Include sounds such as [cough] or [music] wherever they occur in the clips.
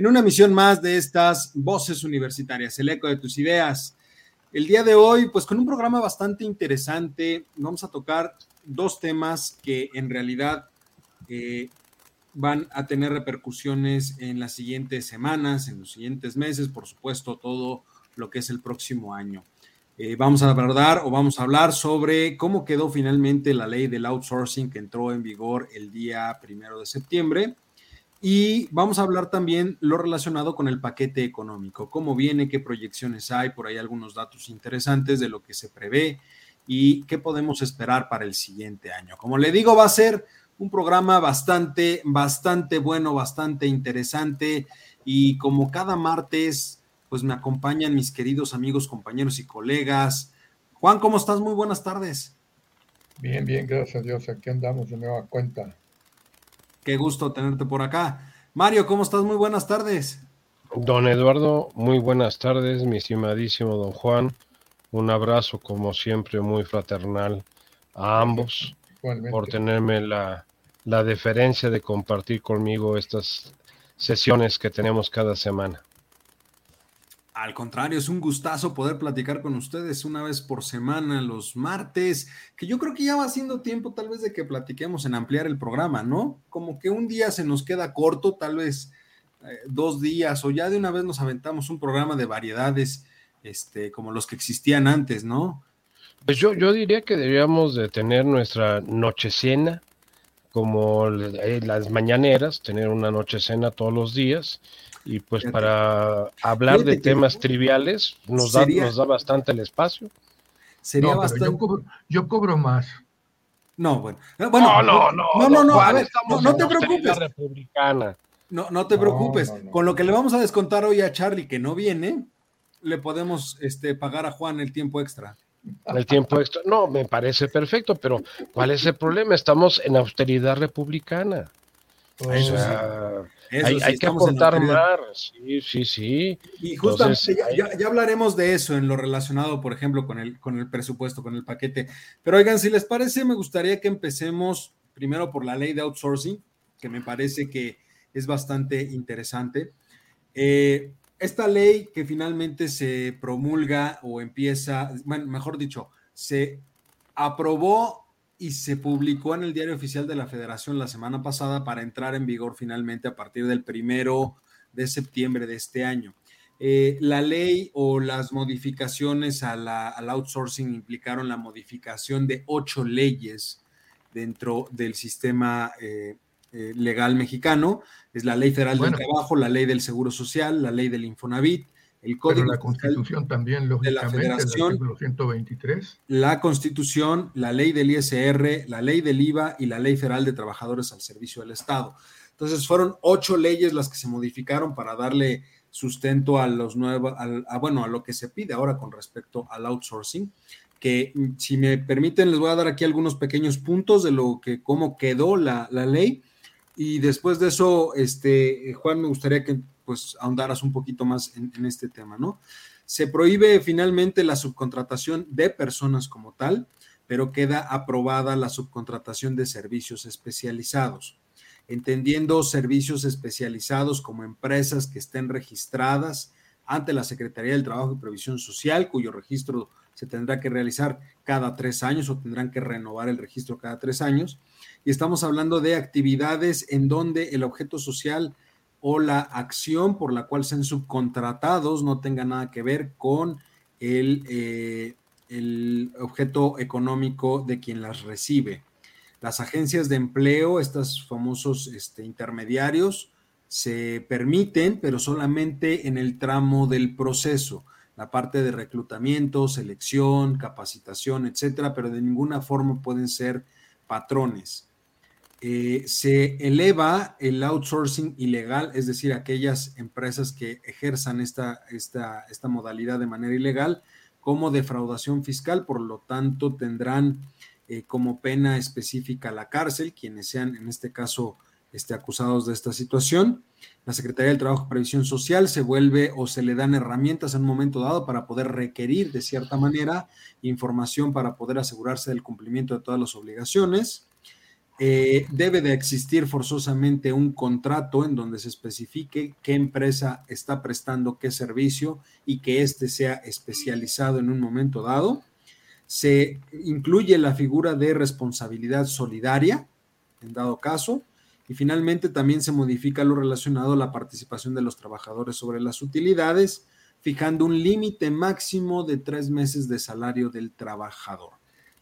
en una misión más de estas voces universitarias, el eco de tus ideas. El día de hoy, pues con un programa bastante interesante, vamos a tocar dos temas que en realidad eh, van a tener repercusiones en las siguientes semanas, en los siguientes meses, por supuesto, todo lo que es el próximo año. Eh, vamos a abordar o vamos a hablar sobre cómo quedó finalmente la ley del outsourcing que entró en vigor el día primero de septiembre y vamos a hablar también lo relacionado con el paquete económico, cómo viene, qué proyecciones hay, por ahí algunos datos interesantes de lo que se prevé y qué podemos esperar para el siguiente año. Como le digo, va a ser un programa bastante, bastante bueno, bastante interesante y como cada martes, pues me acompañan mis queridos amigos, compañeros y colegas. Juan, ¿cómo estás? Muy buenas tardes. Bien, bien, gracias a Dios. Aquí andamos de nueva cuenta. Qué gusto tenerte por acá. Mario, ¿cómo estás? Muy buenas tardes. Don Eduardo, muy buenas tardes, mi estimadísimo don Juan. Un abrazo, como siempre, muy fraternal a ambos por tenerme la, la deferencia de compartir conmigo estas sesiones que tenemos cada semana. Al contrario, es un gustazo poder platicar con ustedes una vez por semana, los martes, que yo creo que ya va siendo tiempo tal vez de que platiquemos en ampliar el programa, ¿no? Como que un día se nos queda corto, tal vez eh, dos días, o ya de una vez nos aventamos un programa de variedades, este, como los que existían antes, ¿no? Pues yo, yo diría que deberíamos de tener nuestra noche cena, como eh, las mañaneras, tener una noche cena todos los días y pues para hablar de temas triviales nos da, nos da bastante el espacio. Sería bastante. Yo cobro, más. No, bueno. bueno no, no, no, no, no, a ver, no, te preocupes. Republicana. No, no te preocupes. Con lo que le vamos a descontar hoy a Charlie que no viene, le podemos este, pagar a Juan el tiempo extra. El tiempo extra. No, me parece perfecto, pero ¿cuál es el problema? Estamos en austeridad republicana. Eso hay, que aportar más, sí, sí, sí. Y justamente ya, hablaremos de eso en lo relacionado, por ejemplo, con el, con el presupuesto, con el paquete. Pero oigan, si les parece, me gustaría que empecemos primero por la ley de outsourcing, que me parece que es bastante interesante. Eh, esta ley que finalmente se promulga o empieza, bueno, mejor dicho, se aprobó y se publicó en el Diario Oficial de la Federación la semana pasada para entrar en vigor finalmente a partir del primero de septiembre de este año. Eh, la ley o las modificaciones al outsourcing implicaron la modificación de ocho leyes dentro del sistema eh, eh, legal mexicano. Es la Ley Federal del Trabajo, la Ley del Seguro Social, la Ley del Infonavit, el Código Pero la Constitución también, lógicamente, de la Federación, el 123. La Constitución, la Ley del ISR, la Ley del IVA y la Ley Federal de Trabajadores al Servicio del Estado. Entonces fueron ocho leyes las que se modificaron para darle sustento a los nuevos, a, bueno, a lo que se pide ahora con respecto al outsourcing, que mm, si me permiten les voy a dar aquí algunos pequeños puntos de lo que, cómo quedó la, la ley y después de eso, este, Juan, me gustaría que pues ahondaras un poquito más en, este tema, ¿no? Se prohíbe finalmente la subcontratación de personas como tal, pero queda aprobada la subcontratación de servicios especializados, entendiendo servicios especializados como empresas que estén registradas ante la Secretaría del Trabajo y Previsión Social, cuyo registro se tendrá que realizar cada tres años o tendrán que renovar el registro cada tres años. Y estamos hablando de actividades en donde el objeto social o la acción por la cual sean subcontratados no tenga nada que ver con el, eh, objeto económico de quien las recibe. Las agencias de empleo, estos famosos este, intermediarios, se permiten, pero solamente en el tramo del proceso, la parte de reclutamiento, selección, capacitación, etcétera, pero de ninguna forma pueden ser patrones. Eh, se eleva el outsourcing ilegal, es decir, aquellas empresas que ejerzan esta, esta, esta modalidad de manera ilegal, como defraudación fiscal, por lo tanto tendrán eh, como pena específica la cárcel, quienes sean en este caso este, acusados de esta situación. La Secretaría del Trabajo y Previsión Social se vuelve o se le dan herramientas en un momento dado para poder requerir de cierta manera información para poder asegurarse del cumplimiento de todas las obligaciones. Eh, debe de existir forzosamente un contrato en donde se especifique qué empresa está prestando qué servicio y que éste sea especializado en un momento dado. Se incluye la figura de responsabilidad solidaria, en dado caso, y finalmente también se modifica lo relacionado a la participación de los trabajadores sobre las utilidades, fijando un límite máximo de tres meses de salario del trabajador.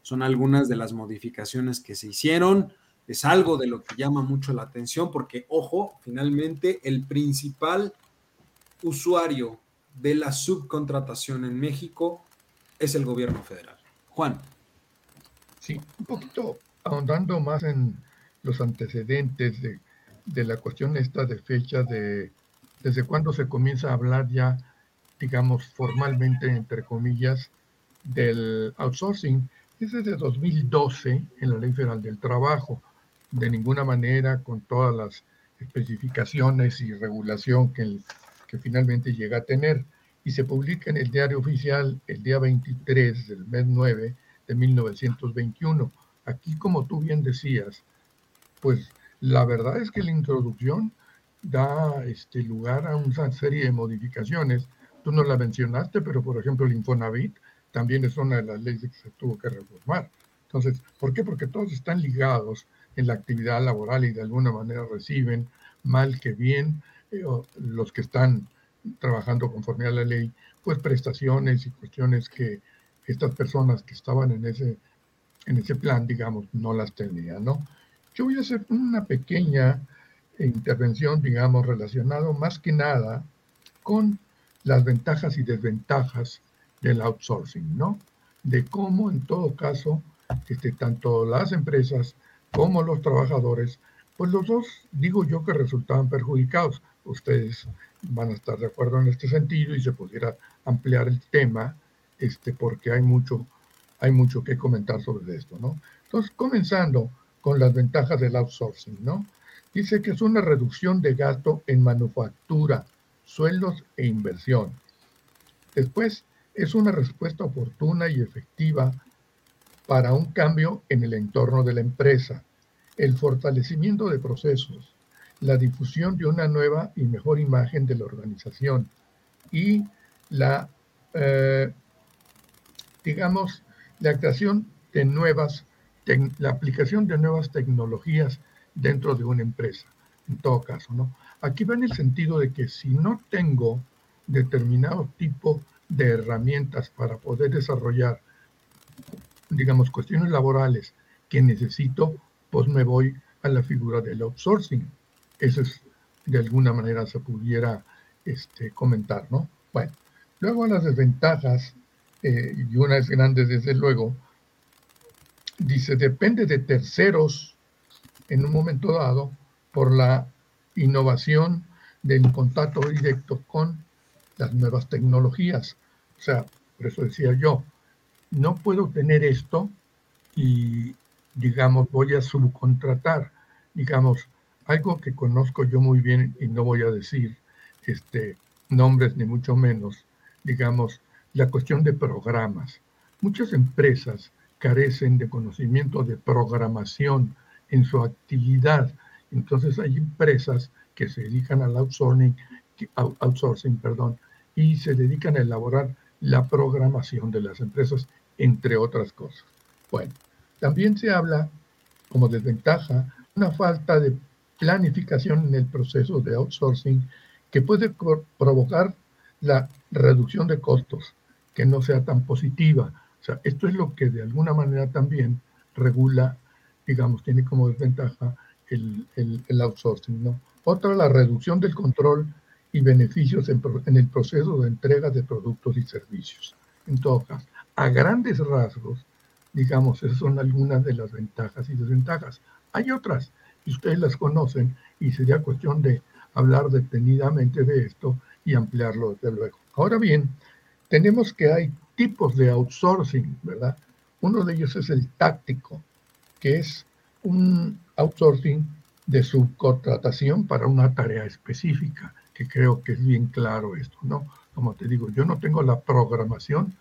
Son algunas de las modificaciones que se hicieron es algo de lo que llama mucho la atención porque, ojo, finalmente el principal usuario de la subcontratación en México es el gobierno federal. Juan. Sí, un poquito ahondando más en los antecedentes de, de la cuestión esta de fecha de desde cuándo se comienza a hablar ya, digamos, formalmente, entre comillas, del outsourcing. Es desde 2012 en la Ley Federal del Trabajo de ninguna manera con todas las especificaciones y regulación que, que finalmente llega a tener. Y se publica en el diario oficial el día 23 del mes 9 de 1921. Aquí, como tú bien decías, pues la verdad es que la introducción da este, lugar a una serie de modificaciones. Tú no la mencionaste, pero por ejemplo el Infonavit también es una de las leyes que se tuvo que reformar. Entonces, ¿por qué? Porque todos están ligados en la actividad laboral y de alguna manera reciben, mal que bien, eh, los que están trabajando conforme a la ley, pues prestaciones y cuestiones que estas personas que estaban en ese, en ese plan, digamos, no las tenían, ¿no? Yo voy a hacer una pequeña intervención, digamos, relacionado más que nada con las ventajas y desventajas del outsourcing, ¿no? De cómo en todo caso, este, tanto las empresas como los trabajadores, pues los dos digo yo que resultaban perjudicados. Ustedes van a estar de acuerdo en este sentido y se pudiera ampliar el tema, este, porque hay mucho, hay mucho que comentar sobre esto, ¿no? Entonces, comenzando con las ventajas del outsourcing, ¿no? Dice que es una reducción de gasto en manufactura, sueldos e inversión. Después, es una respuesta oportuna y efectiva para un cambio en el entorno de la empresa, el fortalecimiento de procesos, la difusión de una nueva y mejor imagen de la organización y la, eh, digamos, la creación de nuevas, la aplicación de nuevas tecnologías dentro de una empresa, en todo caso, ¿no? Aquí va en el sentido de que si no tengo determinado tipo de herramientas para poder desarrollar digamos, cuestiones laborales que necesito, pues me voy a la figura del outsourcing. Eso es, de alguna manera se pudiera este, comentar, ¿no? Bueno, luego las desventajas, eh, y una es grande desde luego, dice, depende de terceros en un momento dado por la innovación del contacto directo con las nuevas tecnologías. O sea, por eso decía yo, no puedo tener esto y, digamos, voy a subcontratar, digamos, algo que conozco yo muy bien y no voy a decir este, nombres ni mucho menos, digamos, la cuestión de programas. Muchas empresas carecen de conocimiento de programación en su actividad. Entonces hay empresas que se dedican al outsourcing, outsourcing perdón, y se dedican a elaborar la programación de las empresas, entre otras cosas. Bueno, también se habla como desventaja una falta de planificación en el proceso de outsourcing que puede provocar la reducción de costos, que no sea tan positiva. O sea, esto es lo que de alguna manera también regula, digamos, tiene como desventaja el, el, outsourcing. ¿no? Otra, la reducción del control y beneficios en, el proceso de entrega de productos y servicios. En todo caso, a grandes rasgos, digamos, esas son algunas de las ventajas y desventajas. Hay otras y ustedes las conocen y sería cuestión de hablar detenidamente de esto y ampliarlo desde luego. Ahora bien, tenemos que hay tipos de outsourcing, ¿verdad? Uno de ellos es el táctico, que es un outsourcing de subcontratación para una tarea específica, que creo que es bien claro esto, ¿no? Como te digo, yo no tengo la programación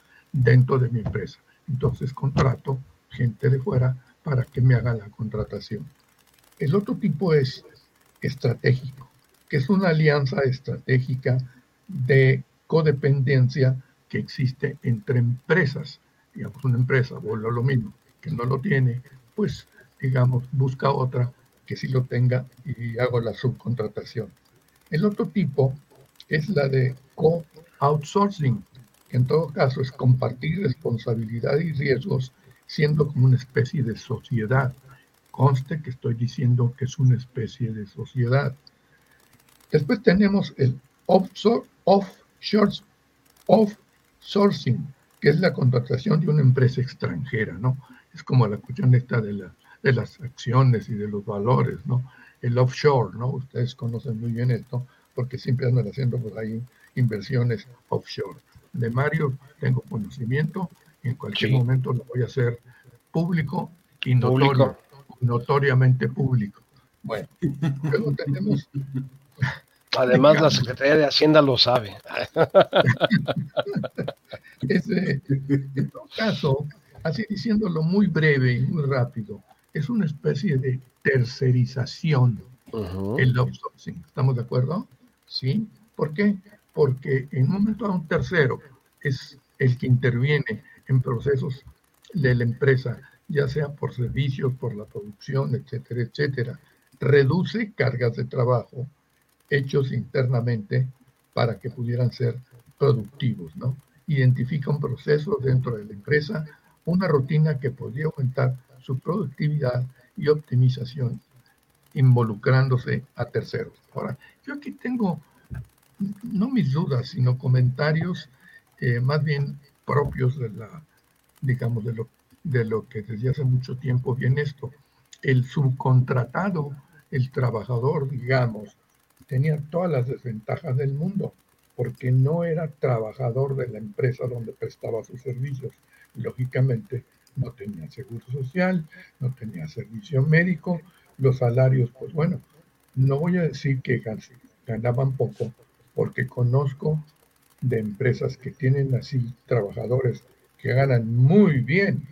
dentro de mi empresa, entonces contrato gente de fuera para que me haga la contratación. El otro tipo es estratégico, que es una alianza estratégica de codependencia que existe entre empresas. Digamos, una empresa, vuelvo lo mismo, que no lo tiene, pues, digamos, busca otra que sí lo tenga y hago la subcontratación. El otro tipo es la de co-outsourcing, en todo caso es compartir responsabilidad y riesgos siendo como una especie de sociedad. Conste que estoy diciendo que es una especie de sociedad. Después tenemos el offshore, offshoring, que es la contratación de una empresa extranjera, ¿no? Es como la cuestión esta de, de las acciones y de los valores, ¿no? El offshore, ¿no? Ustedes conocen muy bien esto porque siempre andan haciendo por ahí inversiones offshore. De Mario tengo conocimiento y en cualquier momento lo voy a hacer público y notorio, notoriamente público. Bueno, [laughs] luego tenemos Además, la Secretaría de Hacienda lo sabe. [laughs] en todo caso, así diciéndolo muy breve y muy rápido, es una especie de tercerización el outsourcing. ¿Estamos de acuerdo? ¿Sí? ¿Por qué? Porque en un momento a un tercero es el que interviene en procesos de la empresa, ya sea por servicios, por la producción, etcétera, etcétera. Reduce cargas de trabajo hechos internamente para que pudieran ser productivos, ¿no? Identifica un proceso dentro de la empresa, una rutina que podría aumentar su productividad y optimización involucrándose a terceros. Ahora, yo aquí tengo no mis dudas, sino comentarios eh, más bien propios de la, digamos, de lo, de lo que desde hace mucho tiempo viene esto. El subcontratado, el trabajador, digamos, tenía todas las desventajas del mundo, porque no era trabajador de la empresa donde prestaba sus servicios. Lógicamente, no tenía seguro social, no tenía servicio médico, los salarios, pues bueno, no voy a decir que ganaban poco, porque conozco de empresas que tienen así trabajadores que ganan muy bien,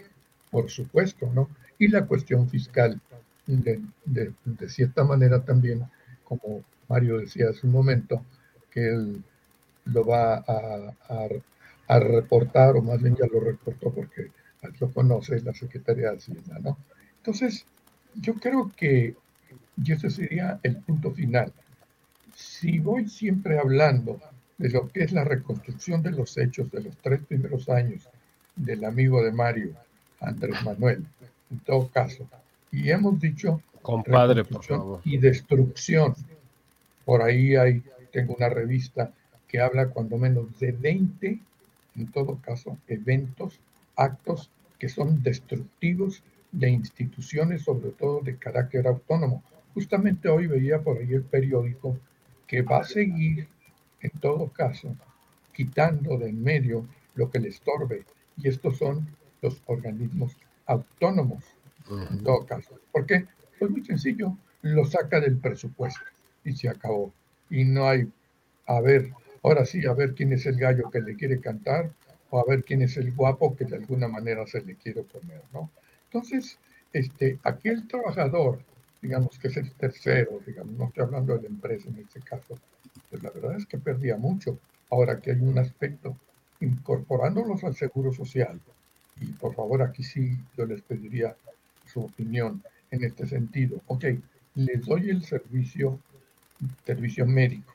por supuesto, ¿no? Y la cuestión fiscal, de, de cierta manera también, como Mario decía hace un momento que él lo va a, reportar, o más bien ya lo reportó porque lo conoce la Secretaría de Hacienda, ¿no? Entonces, yo creo que, y ese sería el punto final, si voy siempre hablando de lo que es la reconstrucción de los hechos de los tres primeros años del amigo de Mario, Andrés Manuel, en todo caso, y hemos dicho Compadre, por favor. y destrucción por ahí hay, tengo una revista que habla cuando menos de 20, en todo caso, eventos, actos que son destructivos de instituciones, sobre todo de carácter autónomo. Justamente hoy veía por ahí el periódico que va a seguir, en todo caso, quitando de en medio lo que le estorbe. Y estos son los organismos autónomos, en todo caso. ¿Por qué? Pues muy sencillo, lo saca del presupuesto y se acabó. Y no hay, a ver, ahora sí, a ver quién es el gallo que le quiere cantar o a ver quién es el guapo que de alguna manera se le quiere poner, ¿no? Entonces, este, aquel trabajador, digamos que es el tercero, digamos, no estoy hablando de la empresa en este caso, pues la verdad es que perdía mucho. Ahora que hay un aspecto, incorporándolos al seguro social, y por favor aquí sí yo les pediría su opinión en este sentido. Ok, les doy el servicio servicio médico,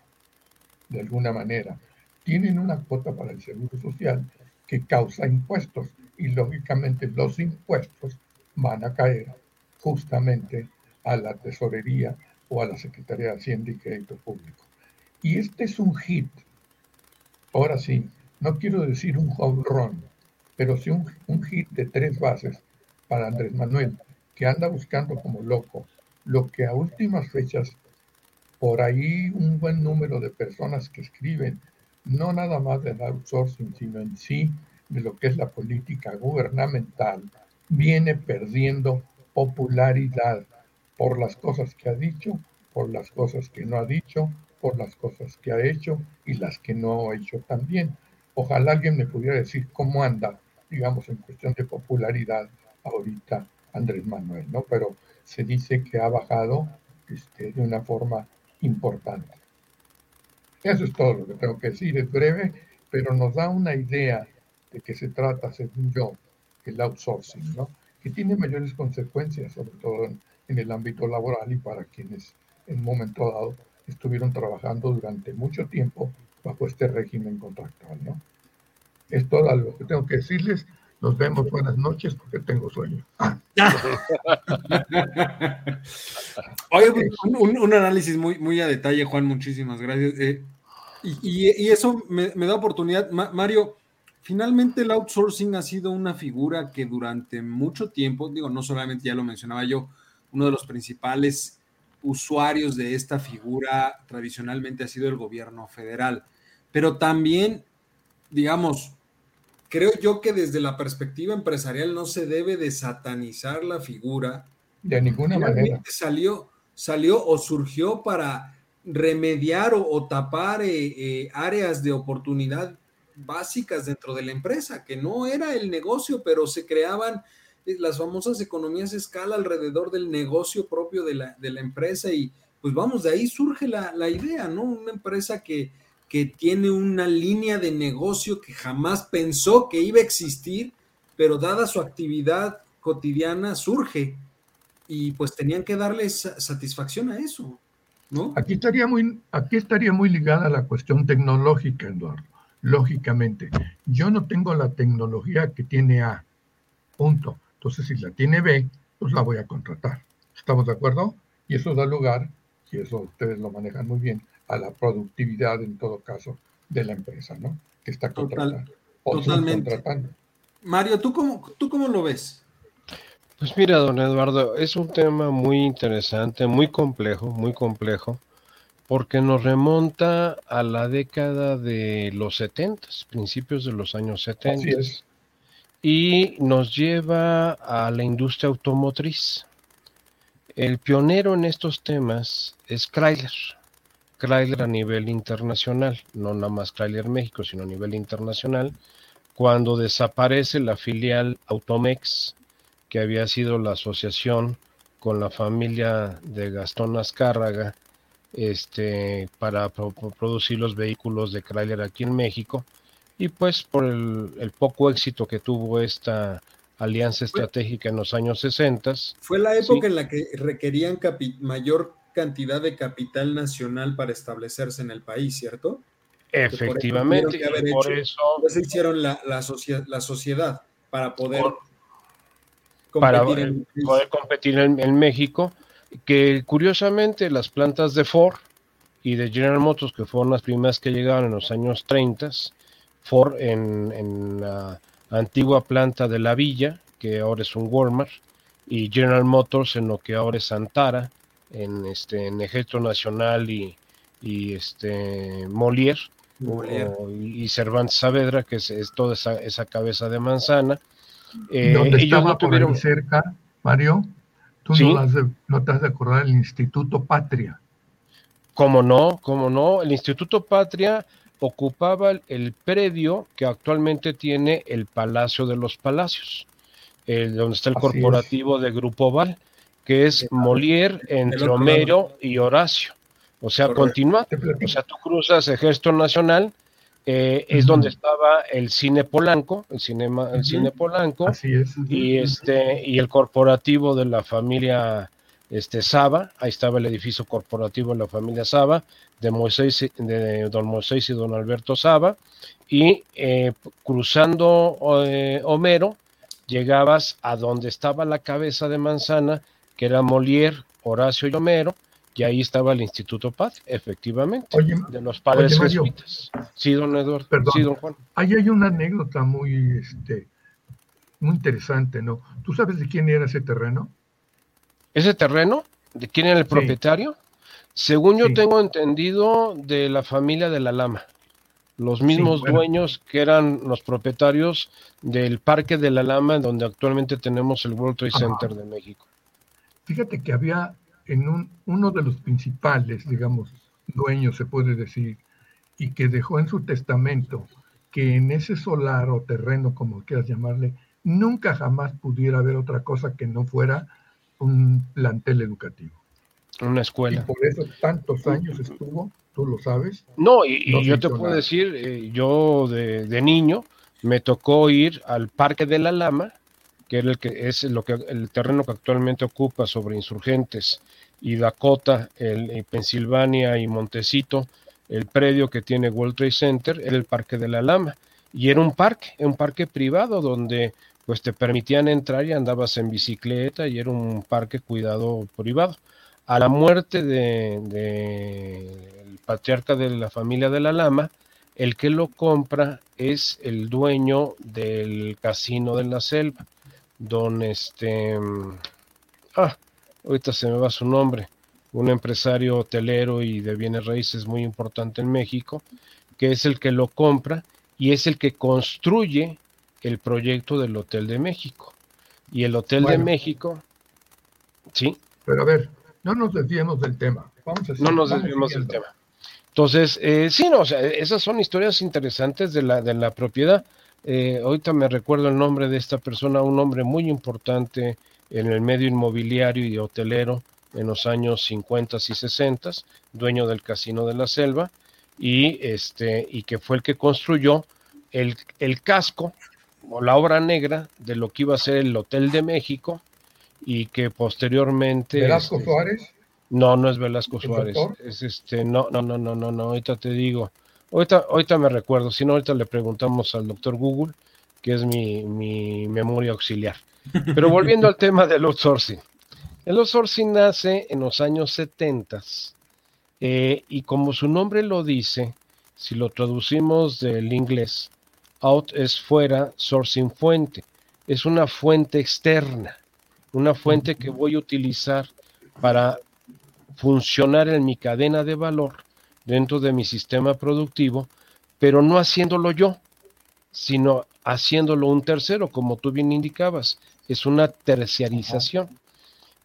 de alguna manera, tienen una cuota para el seguro social que causa impuestos y lógicamente los impuestos van a caer justamente a la tesorería o a la Secretaría de Hacienda y Crédito Público. Y este es un hit. Ahora sí, no quiero decir un home run, pero sí un, un hit de tres bases para Andrés Manuel, que anda buscando como loco lo que a últimas fechas, por ahí un buen número de personas que escriben, no nada más del outsourcing, sino en sí de lo que es la política gubernamental, viene perdiendo popularidad por las cosas que ha dicho, por las cosas que no ha dicho, por las cosas que ha hecho y las que no ha hecho también. Ojalá alguien me pudiera decir cómo anda, digamos, en cuestión de popularidad ahorita Andrés Manuel, ¿no? Pero se dice que ha bajado este, de una forma importante. Eso es todo lo que tengo que decir, es breve, pero nos da una idea de qué se trata, según yo, el outsourcing, ¿no? que tiene mayores consecuencias, sobre todo en, en el ámbito laboral y para quienes en un momento dado estuvieron trabajando durante mucho tiempo bajo este régimen contractual. ¿no? Es todo lo que tengo que decirles. Nos vemos, buenas noches, porque tengo sueño. [laughs] Oye, un, análisis muy, muy a detalle, Juan, muchísimas gracias. Eh, y, eso me, da oportunidad, Mario, finalmente el outsourcing ha sido una figura que durante mucho tiempo, digo, no solamente ya lo mencionaba yo, uno de los principales usuarios de esta figura tradicionalmente ha sido el gobierno federal, pero también, digamos, creo yo que desde la perspectiva empresarial no se debe de satanizar la figura. De ninguna manera. Salió, salió o surgió para remediar o, tapar eh, eh, áreas de oportunidad básicas dentro de la empresa, que no era el negocio, pero se creaban las famosas economías de escala alrededor del negocio propio de la, de la empresa y pues vamos, de ahí surge la, la idea, ¿no? Una empresa que, que tiene una línea de negocio que jamás pensó que iba a existir, pero dada su actividad cotidiana surge y pues tenían que darle satisfacción a eso, ¿no? Aquí estaría muy, aquí estaría muy ligada la cuestión tecnológica, Eduardo. Lógicamente, yo no tengo la tecnología que tiene A, punto. Entonces, si la tiene B, pues la voy a contratar. ¿Estamos de acuerdo? Y eso da lugar, y eso ustedes lo manejan muy bien, a la productividad en todo caso de la empresa, ¿no? Que está contratando. totalmente. Mario, ¿tú cómo, ¿tú cómo lo ves? Pues mira, don Eduardo, es un tema muy interesante, muy complejo, muy complejo, porque nos remonta a la década de los 70, principios de los años 70, y nos lleva a la industria automotriz. El pionero en estos temas es Chrysler. Chrysler a nivel internacional, no nada más Chrysler México, sino a nivel internacional, cuando desaparece la filial Automex, que había sido la asociación con la familia de Gastón Azcárraga este, para producir los vehículos de Chrysler aquí en México, y pues por el, poco éxito que tuvo esta alianza estratégica en los años 60. Fue la época en la que requerían mayor cantidad de capital nacional para establecerse en el país, ¿cierto? Efectivamente, por eso, se hicieron la, la, sociedad para poder competir, en, poder competir en, México, que curiosamente las plantas de Ford y de General Motors, que fueron las primeras que llegaron en los años 30, Ford en, en la antigua planta de la villa, que ahora es un Walmart, y General Motors en lo que ahora es Antara, en este en Ejército Nacional y, y este Molière, y Cervantes Saavedra, que es, toda esa, esa, cabeza de manzana. Eh, ellos no tuvieron cerca, Mario, tú no, no, te has de acordar el Instituto Patria. ¿Cómo no? ¿Cómo no? El Instituto Patria ocupaba el predio que actualmente tiene el Palacio de los Palacios, el, donde está el corporativo de Grupo Val que es Molière entre Homero y Horacio. O sea, continúa. O sea, tú cruzas Ejército Nacional, eh, es donde estaba el cine Polanco, el cinema, el cine Polanco, y este, y el corporativo de la familia este Saba, ahí estaba el edificio corporativo de la familia Saba, de Moisés, de don Moisés y don Alberto Saba, y eh, cruzando eh, Homero, llegabas a donde estaba la cabeza de manzana, que era Molière, Horacio y Homero, y ahí estaba el Instituto Paz, efectivamente, de los padres jesuitas. Sí, don Eduardo. Perdón, sí, don Juan. Ahí hay una anécdota muy, este, muy interesante, ¿no? ¿Tú sabes de quién era ese terreno? Ese terreno ¿De quién era el propietario? Según yo tengo entendido, de la familia de la Lama. Los mismos dueños que eran los propietarios del Parque de la Lama, donde actualmente tenemos el World Trade Center de México. Fíjate que había en un, uno de los principales, digamos, dueños, se puede decir, y que dejó en su testamento que en ese solar o terreno, como quieras llamarle, nunca jamás pudiera haber otra cosa que no fuera un plantel educativo. Una escuela. Y por eso tantos años estuvo, tú lo sabes. No, y, yo te puedo decir, eh, yo de, niño me tocó ir al Parque de la Lama, que el que es lo que el terreno que actualmente ocupa sobre Insurgentes y Dakota, el, Pensilvania y Montecito, el predio que tiene World Trade Center, era el Parque de la Lama. Y era un parque, un parque privado donde pues te permitían entrar y andabas en bicicleta y era un parque cuidado privado. A la muerte del de, patriarca de la familia de la Lama, el que lo compra es el dueño del casino de la selva, don este, ah, ahorita se me va su nombre, un empresario hotelero y de bienes raíces muy importante en México, que es el que lo compra y es el que construye el proyecto del Hotel de México. Y el Hotel de México, sí. Pero a ver, no nos desviemos del tema. no nos desviemos del tema. Entonces, eh, sí, no, o sea, esas son historias interesantes de la, de la propiedad. Eh, ahorita me recuerdo el nombre de esta persona, un hombre muy importante en el medio inmobiliario y hotelero en los años 50 y 60, dueño del Casino de la Selva, y, este, y que fue el que construyó el, el casco o la obra negra de lo que iba a ser el Hotel de México y que posteriormente... ¿Velasco este, Suárez? No, no es Velasco Suárez. Es este, no, no, no, no, no, no, ahorita te digo. Ahorita, ahorita me recuerdo, si no, ahorita le preguntamos al doctor Google, que es mi, mi memoria auxiliar. [laughs] Pero volviendo al tema del outsourcing. El outsourcing nace en los años 70 eh, y como su nombre lo dice, si lo traducimos del inglés, Out es fuera, sourcing fuente. Es una fuente externa, una fuente que voy a utilizar para funcionar en mi cadena de valor dentro de mi sistema productivo, pero no haciéndolo yo, sino haciéndolo un tercero, como tú bien indicabas. Es una terciarización,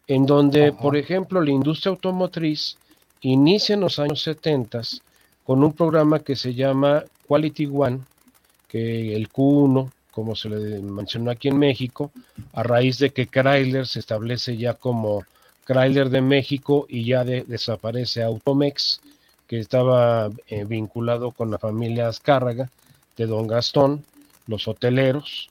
en donde, por ejemplo, la industria automotriz inicia en los años 70 con un programa que se llama Quality One, que el Q1, como se le mencionó aquí en México, a raíz de que Chrysler se establece ya como Chrysler de México y ya desaparece Automex, que estaba eh, vinculado con la familia Azcárraga de Don Gastón, los hoteleros,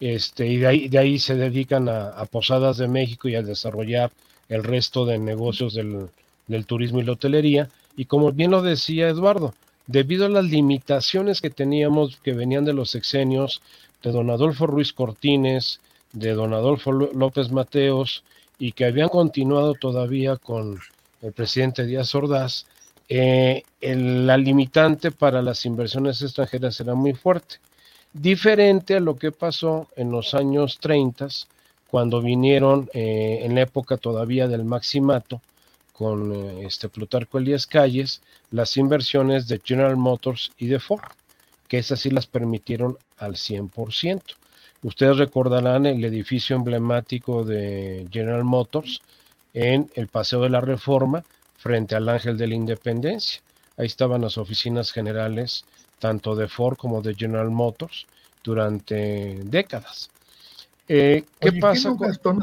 este, y de ahí, de ahí se dedican a, Posadas de México y a desarrollar el resto de negocios del, del turismo y la hotelería. Y como bien lo decía Eduardo, debido a las limitaciones que teníamos que venían de los sexenios de don Adolfo Ruiz Cortines, de don Adolfo López Mateos y que habían continuado todavía con el presidente Díaz Ordaz, eh, la limitante para las inversiones extranjeras era muy fuerte. Diferente a lo que pasó en los años 30, cuando vinieron eh, en la época todavía del maximato, con eh, este Plutarco Elías Calles las inversiones de General Motors y de Ford, que esas sí las permitieron al 100%. Ustedes recordarán el edificio emblemático de General Motors en el Paseo de la Reforma frente al Ángel de la Independencia. Ahí estaban las oficinas generales tanto de Ford como de General Motors durante décadas. Eh, ¿Qué pasa con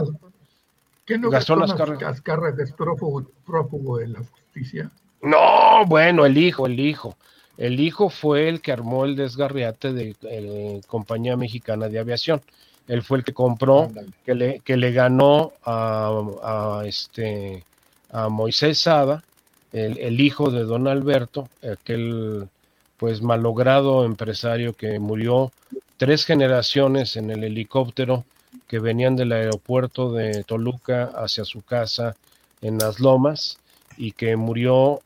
¿Qué no Gastón, Azcárraga es prófugo, de la justicia? No, bueno, el hijo, el hijo. El hijo fue el que armó el desgarriate de eh, Compañía Mexicana de Aviación. Él fue el que compró, que le, que le ganó a, este, a Moisés Sada, el, el, hijo de don Alberto, aquel pues malogrado empresario que murió tres generaciones en el helicóptero que venían del aeropuerto de Toluca hacia su casa en las lomas y que murió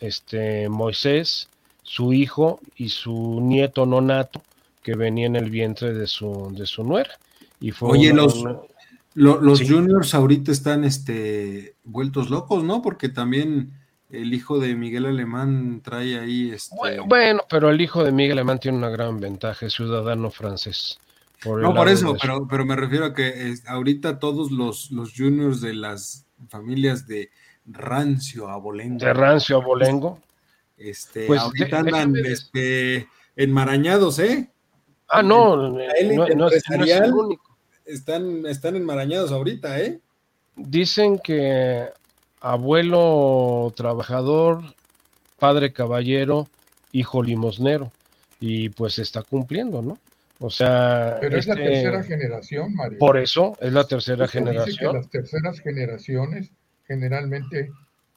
este Moisés, su hijo y su nieto nonato que venía en el vientre de su, de su nuera. Y fue Oye, los, los juniors ahorita están este, vueltos locos, ¿no? Porque también el hijo de Miguel Alemán trae ahí. Este... Bueno, pero el hijo de Miguel Alemán tiene una gran ventaja, es ciudadano francés. no, por eso, pero, pero me refiero a que ahorita todos los, los juniors de las familias de Rancio Abolengo. De Rancio Abolengo. Este, pues ahorita andan este, enmarañados, ¿eh? Ah, no, no, no, es el único. Están, están enmarañados ahorita, ¿eh? Dicen que abuelo trabajador, padre caballero, hijo limosnero, y pues está cumpliendo, ¿no? O sea. Pero es la este, tercera generación, Mario. Por eso es la tercera generación. las terceras generaciones generalmente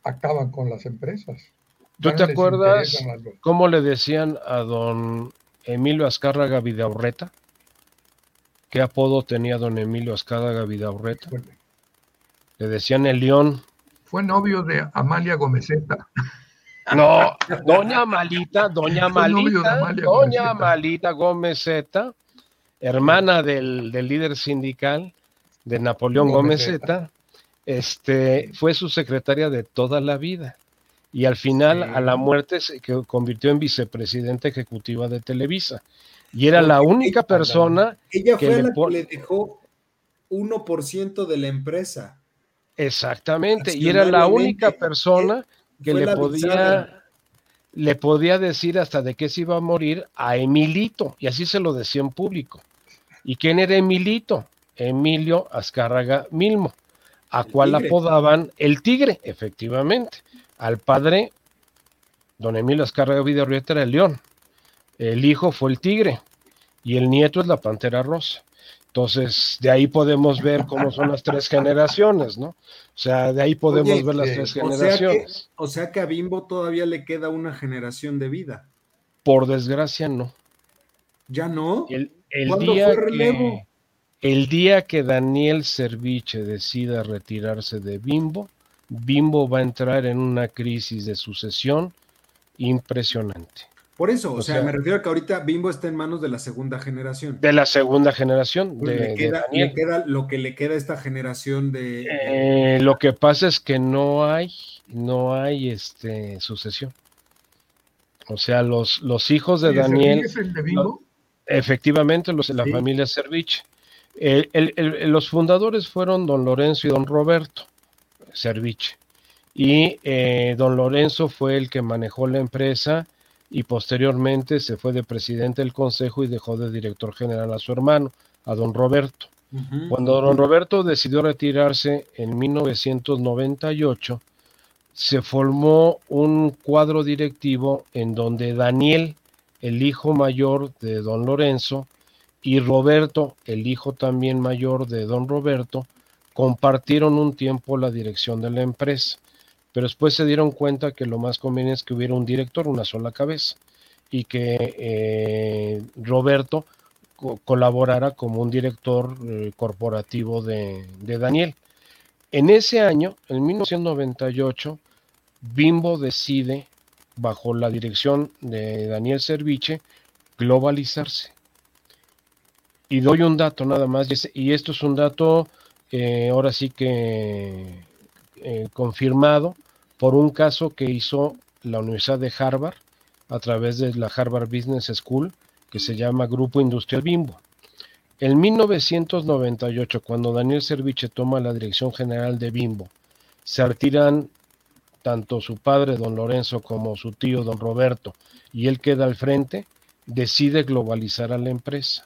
acaban con las empresas. ¿Tú te acuerdas cómo le decían a don Emilio Azcárraga Vidaurreta? ¿Qué apodo tenía don Emilio Azcárraga Vidaurreta? Le decían el león. Fue novio de Amalia Gomezeta. [laughs] No, doña Malita, doña Malita, doña Malita Gomezeta, hermana del, líder sindical de Napoleón Gomezeta, este, fue su secretaria de toda la vida y al final a la muerte se convirtió en vicepresidenta ejecutiva de Televisa. Y era la única persona ella que, fue le, la que le dejó 1% de la empresa. Exactamente, y era la única persona que le podía, le podía decir hasta de qué se iba a morir a Emilito, y así se lo decía en público. ¿Y quién era Emilito? Emilio Azcárraga Milmo, a cual apodaban el tigre, efectivamente. Al padre, don Emilio Azcárraga Villarrieta era el león, el hijo fue el tigre y el nieto es la pantera rosa. Entonces, de ahí podemos ver cómo son las tres generaciones, ¿no? O sea, de ahí podemos ver las eh, tres generaciones. O sea, que, a Bimbo todavía le queda una generación de vida. Por desgracia, no. ¿Ya no? El, día que, el día que Daniel Serviche decida retirarse de Bimbo, Bimbo va a entrar en una crisis de sucesión impresionante. Por eso, o, sea, me refiero a que ahorita Bimbo está en manos de la segunda generación. De la segunda generación. Pues de, queda, lo que le queda a esta generación de. Eh, lo que pasa es que no hay, no hay este sucesión. O sea, los, los hijos de Daniel. ¿Es el de Bimbo? efectivamente, los de la familia Servich. los fundadores fueron don Lorenzo y don Roberto Y eh, don Lorenzo fue el que manejó la empresa y posteriormente se fue de presidente del consejo y dejó de director general a su hermano, a don Roberto. Cuando don Roberto decidió retirarse en 1998, se formó un cuadro directivo en donde Daniel, el hijo mayor de don Lorenzo, y Roberto, el hijo también mayor de don Roberto, compartieron un tiempo la dirección de la empresa pero después se dieron cuenta que lo más conveniente es que hubiera un director, una sola cabeza, y que eh, Roberto colaborara como un director eh, corporativo de, Daniel. En ese año, en 1998, Bimbo decide, bajo la dirección de Daniel Serviche, globalizarse. Y doy un dato nada más, y esto es un dato eh, ahora sí que confirmado por un caso que hizo la Universidad de Harvard a través de la Harvard Business School, que se llama Grupo Industrial Bimbo. En 1998, cuando Daniel Serviche toma la dirección general de Bimbo, se retiran tanto su padre, don Lorenzo, como su tío, don Roberto, y él queda al frente, decide globalizar a la empresa.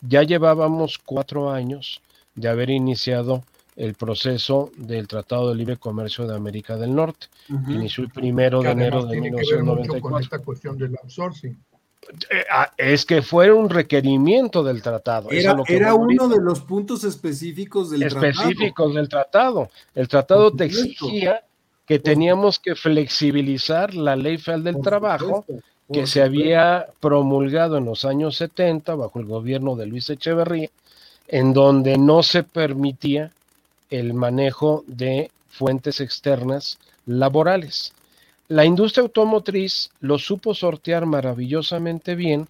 Ya llevábamos cuatro años de haber iniciado el proceso del Tratado de Libre Comercio de América del Norte. Inició el primero de enero de 1994. con esta cuestión del outsourcing. Eh, ah, es que fue un requerimiento del tratado. Era, uno de los puntos específicos del tratado. Específicos del tratado. El tratado te exigía que teníamos que flexibilizar la ley federal del trabajo que se había promulgado en los años 70 bajo el gobierno de Luis Echeverría, en donde no se permitía el manejo de fuentes externas laborales. La industria automotriz lo supo sortear maravillosamente bien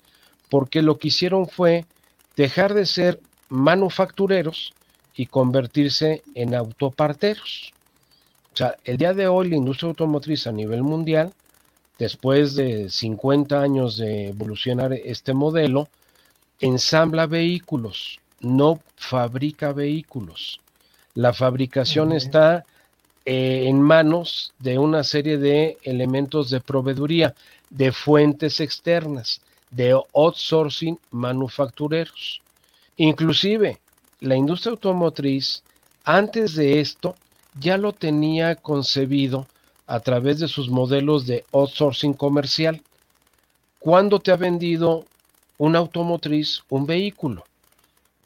porque lo que hicieron fue dejar de ser manufactureros y convertirse en autoparteros. O sea, el día de hoy la industria automotriz a nivel mundial, después de 50 años de evolucionar este modelo, ensambla vehículos, no fabrica vehículos. La fabricación está eh, en manos de una serie de elementos de proveeduría, de fuentes externas, de outsourcing manufactureros. Inclusive, la industria automotriz, antes de esto, ya lo tenía concebido a través de sus modelos de outsourcing comercial. ¿Cuándo te ha vendido una automotriz un vehículo?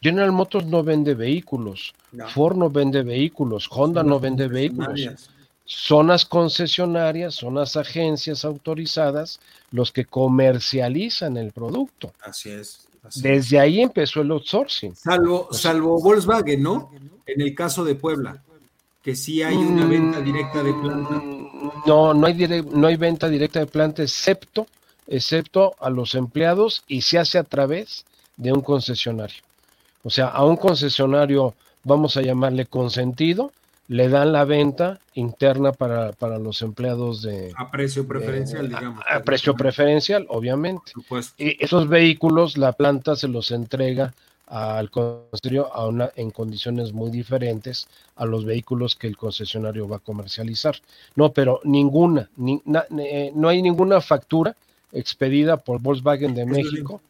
General Motors no vende vehículos, Ford no vende vehículos, Honda no vende vehículos. Son las concesionarias, son las agencias autorizadas los que comercializan el producto. Así es. Desde ahí empezó el outsourcing. Salvo, salvo Volkswagen, ¿no? En el caso de Puebla, que sí hay una venta directa de planta. No, no hay, no hay venta directa de planta, excepto, excepto a los empleados y se hace a través de un concesionario. O sea, a un concesionario, vamos a llamarle consentido, le dan la venta interna para, los empleados de... A precio preferencial, digamos. A, precio preferencial, obviamente. Y esos vehículos, la planta se los entrega al concesionario en condiciones muy diferentes a los vehículos que el concesionario va a comercializar. No, pero ninguna, eh, no hay ninguna factura expedida por Volkswagen de México,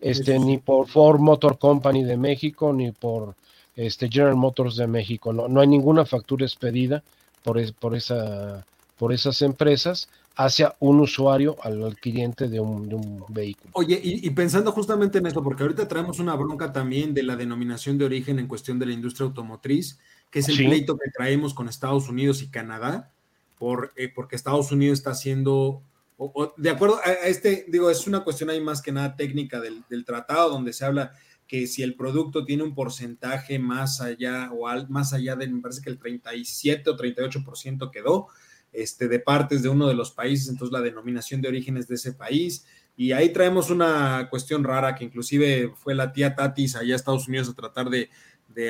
este, ni por Ford Motor Company de México, ni por este, General Motors de México. No, no hay ninguna factura expedida por, por, esa, por esas empresas hacia un usuario, al, cliente de un, vehículo. Oye, y, pensando justamente en esto, porque ahorita traemos una bronca también de la denominación de origen en cuestión de la industria automotriz, que es el pleito que traemos con Estados Unidos y Canadá, por, eh, porque Estados Unidos está haciendo, de acuerdo a, este, digo, es una cuestión ahí más que nada técnica del, del tratado, donde se habla que si el producto tiene un porcentaje más allá o al, más allá de, me parece que el 37 o 38% quedó este, de partes de uno de los países, entonces la denominación de orígenes de ese país. Y ahí traemos una cuestión rara que inclusive fue la tía Tatis allá a Estados Unidos a tratar de,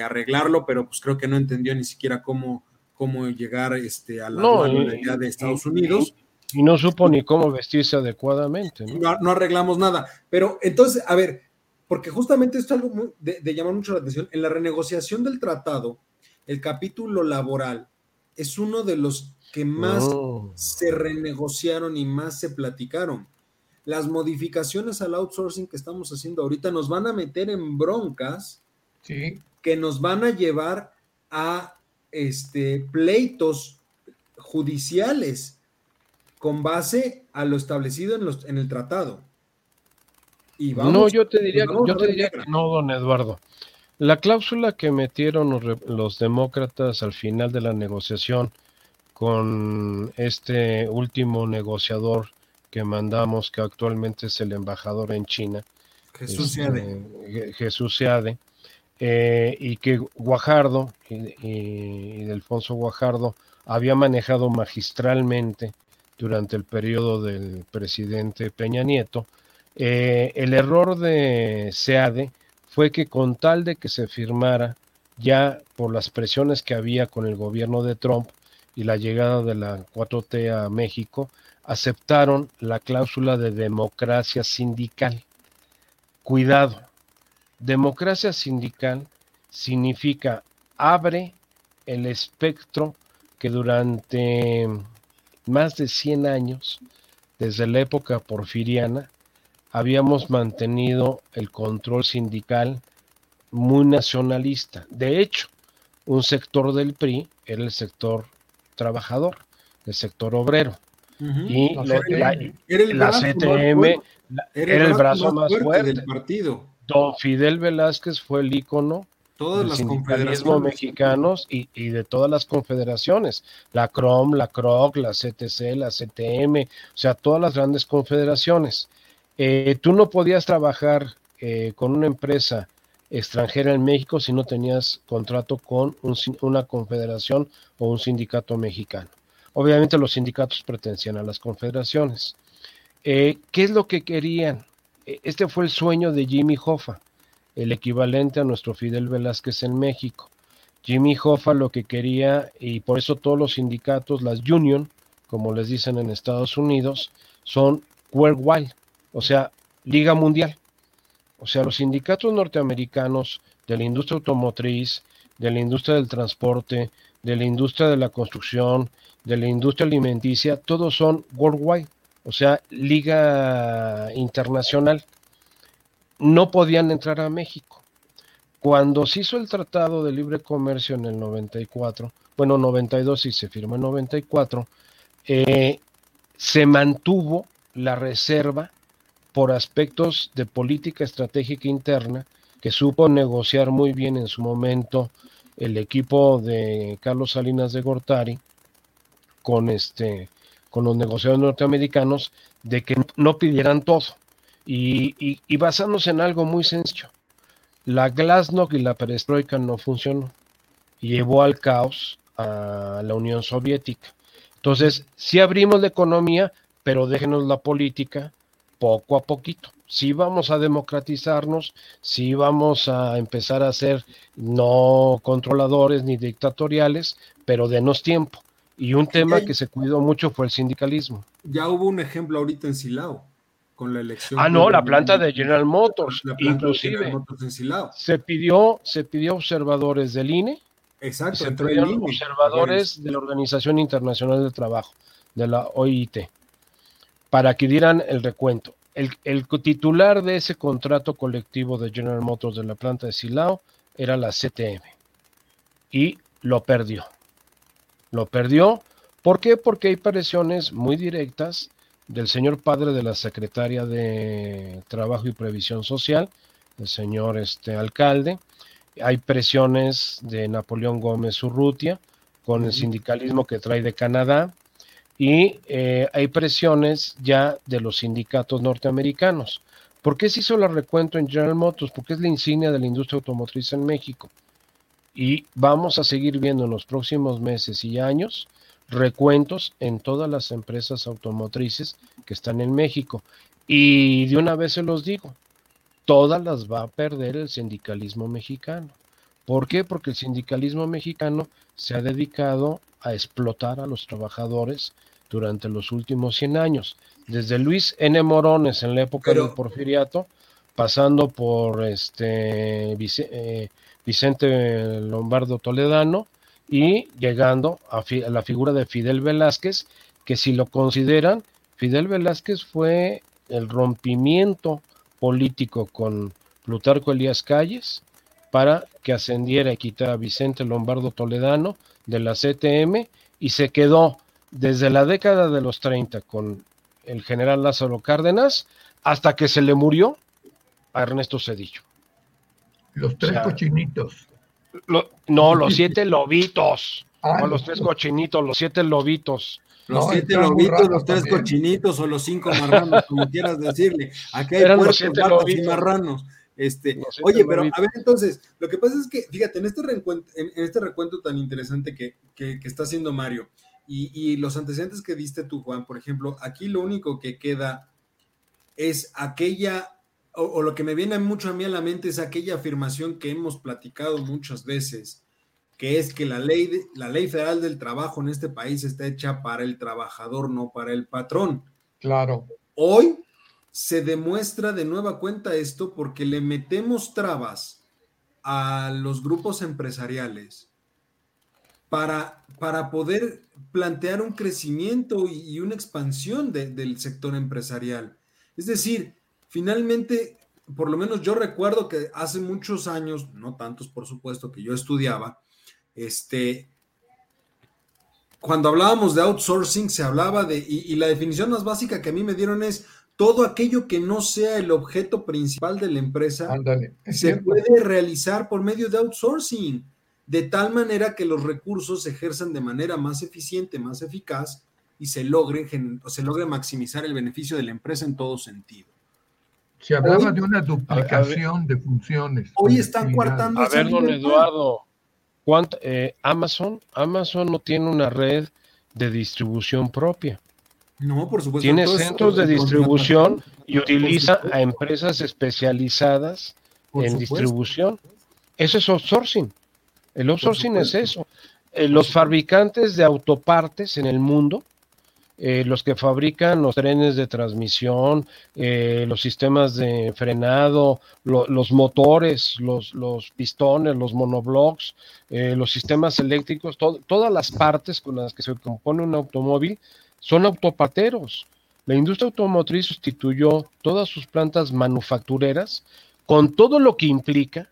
arreglarlo, pero pues creo que no entendió ni siquiera cómo, cómo llegar este, a la no, de Estados Unidos. Y, no supo ni cómo vestirse adecuadamente. ¿no? no arreglamos nada. Pero entonces, a ver, porque justamente esto es algo de, llamar mucho la atención. En la renegociación del tratado, el capítulo laboral es uno de los que más oh. se renegociaron y más se platicaron. Las modificaciones al outsourcing que estamos haciendo ahorita nos van a meter en broncas que nos van a llevar a este, pleitos judiciales con base a lo establecido en, los, en el tratado. No, yo te diría, yo te diría que no, don Eduardo. La cláusula que metieron los, demócratas al final de la negociación con este último negociador que mandamos, que actualmente es el embajador en China, Jesús Seade, este, Jesús Seade eh, y que Guajardo y, y, Delfonso Guajardo había manejado magistralmente durante el periodo del presidente Peña Nieto, eh, el error de SEADE fue que con tal de que se firmara ya por las presiones que había con el gobierno de Trump y la llegada de la 4T a México, aceptaron la cláusula de democracia sindical. Cuidado, democracia sindical significa abre el espectro que durante más de 100 años, desde la época porfiriana, habíamos mantenido el control sindical muy nacionalista. De hecho, un sector del PRI era el sector trabajador, el sector obrero. Y la, CTM era el brazo, más, fuerte, del partido. Don Fidel Velázquez fue el ícono todas del sindicalismo mexicanos y, y, de todas las confederaciones, la CROM, la CROC, la CTC, la CTM, o sea, todas las grandes confederaciones. Eh, tú no podías trabajar eh, con una empresa extranjera en México si no tenías contrato con una confederación o un sindicato mexicano. Obviamente los sindicatos pertenecían a las confederaciones. Eh, ¿Qué es lo que querían? Este fue el sueño de Jimmy Hoffa, el equivalente a nuestro Fidel Velázquez en México. Jimmy Hoffa lo que quería, y por eso todos los sindicatos, las union, como les dicen en Estados Unidos, son worldwide, o sea, Liga Mundial. O sea, los sindicatos norteamericanos de la industria automotriz, de la industria del transporte, de la industria de la construcción, de la industria alimenticia, todos son worldwide, o sea, liga internacional. No podían entrar a México. Cuando se hizo el Tratado de Libre Comercio en el 94, bueno, 92 y se firmó en 94, eh, se mantuvo la reserva por aspectos de política estratégica interna que supo negociar muy bien en su momento el equipo de Carlos Salinas de Gortari con este con los negociadores norteamericanos de que no pidieran todo y, y, basándose en algo muy sencillo. La Glasnost y la perestroika no funcionó y llevó al caos a la Unión Soviética. Entonces, si abrimos la economía, pero déjenos la política poco a poquito. Si vamos a democratizarnos, si vamos a empezar a ser no controladores ni dictatoriales, pero denos tiempo. Y un tema que se cuidó mucho fue el sindicalismo. Ya hubo un ejemplo ahorita en Silao, con la elección. Ah, no, la planta de General Motors, inclusive. Se pidió, se pidió observadores del INE. Exacto. Se pidieron observadores de la Organización Internacional del Trabajo, de la OIT, para que dieran el recuento. El, el, titular de ese contrato colectivo de General Motors de la planta de Silao era la CTM y lo perdió. Lo perdió. ¿Por qué? Porque hay presiones muy directas del señor padre de la secretaria de Trabajo y Previsión Social, el señor este, alcalde. Hay presiones de Napoleón Gómez Urrutia con el sindicalismo que trae de Canadá y eh, hay presiones ya de los sindicatos norteamericanos. ¿Por qué se hizo el recuento en General Motors? Porque es la insignia de la industria automotriz en México y vamos a seguir viendo en los próximos meses y años recuentos en todas las empresas automotrices que están en México. Y de una vez se los digo, todas las va a perder el sindicalismo mexicano. ¿Por qué? Porque el sindicalismo mexicano se ha dedicado a explotar a los trabajadores durante los últimos 100 años. Desde Luis N. Morones en la época del porfiriato, pasando por este eh, Vicente Lombardo Toledano y llegando a, la figura de Fidel Velázquez, que si lo consideran, Fidel Velázquez fue el rompimiento político con Plutarco Elías Calles para que ascendiera y quitara a Vicente Lombardo Toledano de la CTM y se quedó desde la década de los 30 con el general Lázaro Cárdenas hasta que se le murió a Ernesto Cedillo. Los tres cochinitos. No, [laughs] los siete lobitos. Ah, los tres cochinitos, los siete lobitos. Los siete lobitos, los tres cochinitos o los cinco marranos, como [laughs] quieras decirle. Aquí hay Eran y marranos. Este, oye, pero a ver, entonces, lo que pasa es que, fíjate, en este recuento, en, este recuento tan interesante que, que, está haciendo Mario y, y, los antecedentes que diste tú, Juan, por ejemplo, aquí lo único que queda es aquella o, lo que me viene mucho a mí a la mente es aquella afirmación que hemos platicado muchas veces, que es que la ley, la ley federal del trabajo en este país está hecha para el trabajador, no para el patrón. Claro. Hoy se demuestra de nueva cuenta esto porque le metemos trabas a los grupos empresariales para, para poder plantear un crecimiento y, una expansión del sector empresarial. Es decir, finalmente, por lo menos yo recuerdo que hace muchos años, no tantos por supuesto, que yo estudiaba, este, cuando hablábamos de outsourcing se hablaba de, y, la definición más básica que a mí me dieron es todo aquello que no sea el objeto principal de la empresa se puede realizar por medio de outsourcing, de tal manera que los recursos se ejerzan de manera más eficiente, más eficaz y se logre, se logre maximizar el beneficio de la empresa en todo sentido. Se hablaba de una duplicación de funciones. Hoy están coartando. A ver, don Eduardo, eh, Amazon, Amazon no tiene una red de distribución propia. No, por supuesto. Tiene centros de distribución y utiliza a empresas especializadas en distribución. Eso es outsourcing. El outsourcing es eso. Eh, los fabricantes de autopartes en el mundo, eh, los que fabrican los trenes de transmisión, eh, los sistemas de frenado, los motores, los, pistones, los monoblocks, los sistemas eléctricos, todas las partes con las que se compone un automóvil son autopateros. La industria automotriz sustituyó todas sus plantas manufactureras con todo lo que implica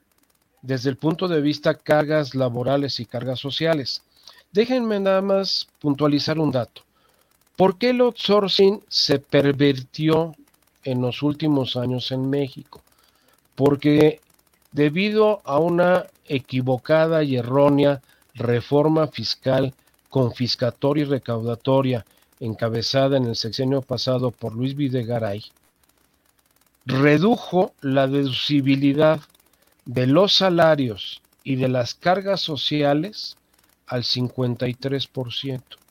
desde el punto de vista cargas laborales y cargas sociales. Déjenme nada más puntualizar un dato. ¿Por qué el outsourcing se pervirtió en los últimos años en México? Porque debido a una equivocada y errónea reforma fiscal confiscatoria y recaudatoria encabezada en el sexenio pasado por Luis Videgaray, redujo la deducibilidad de los salarios y de las cargas sociales al 53%.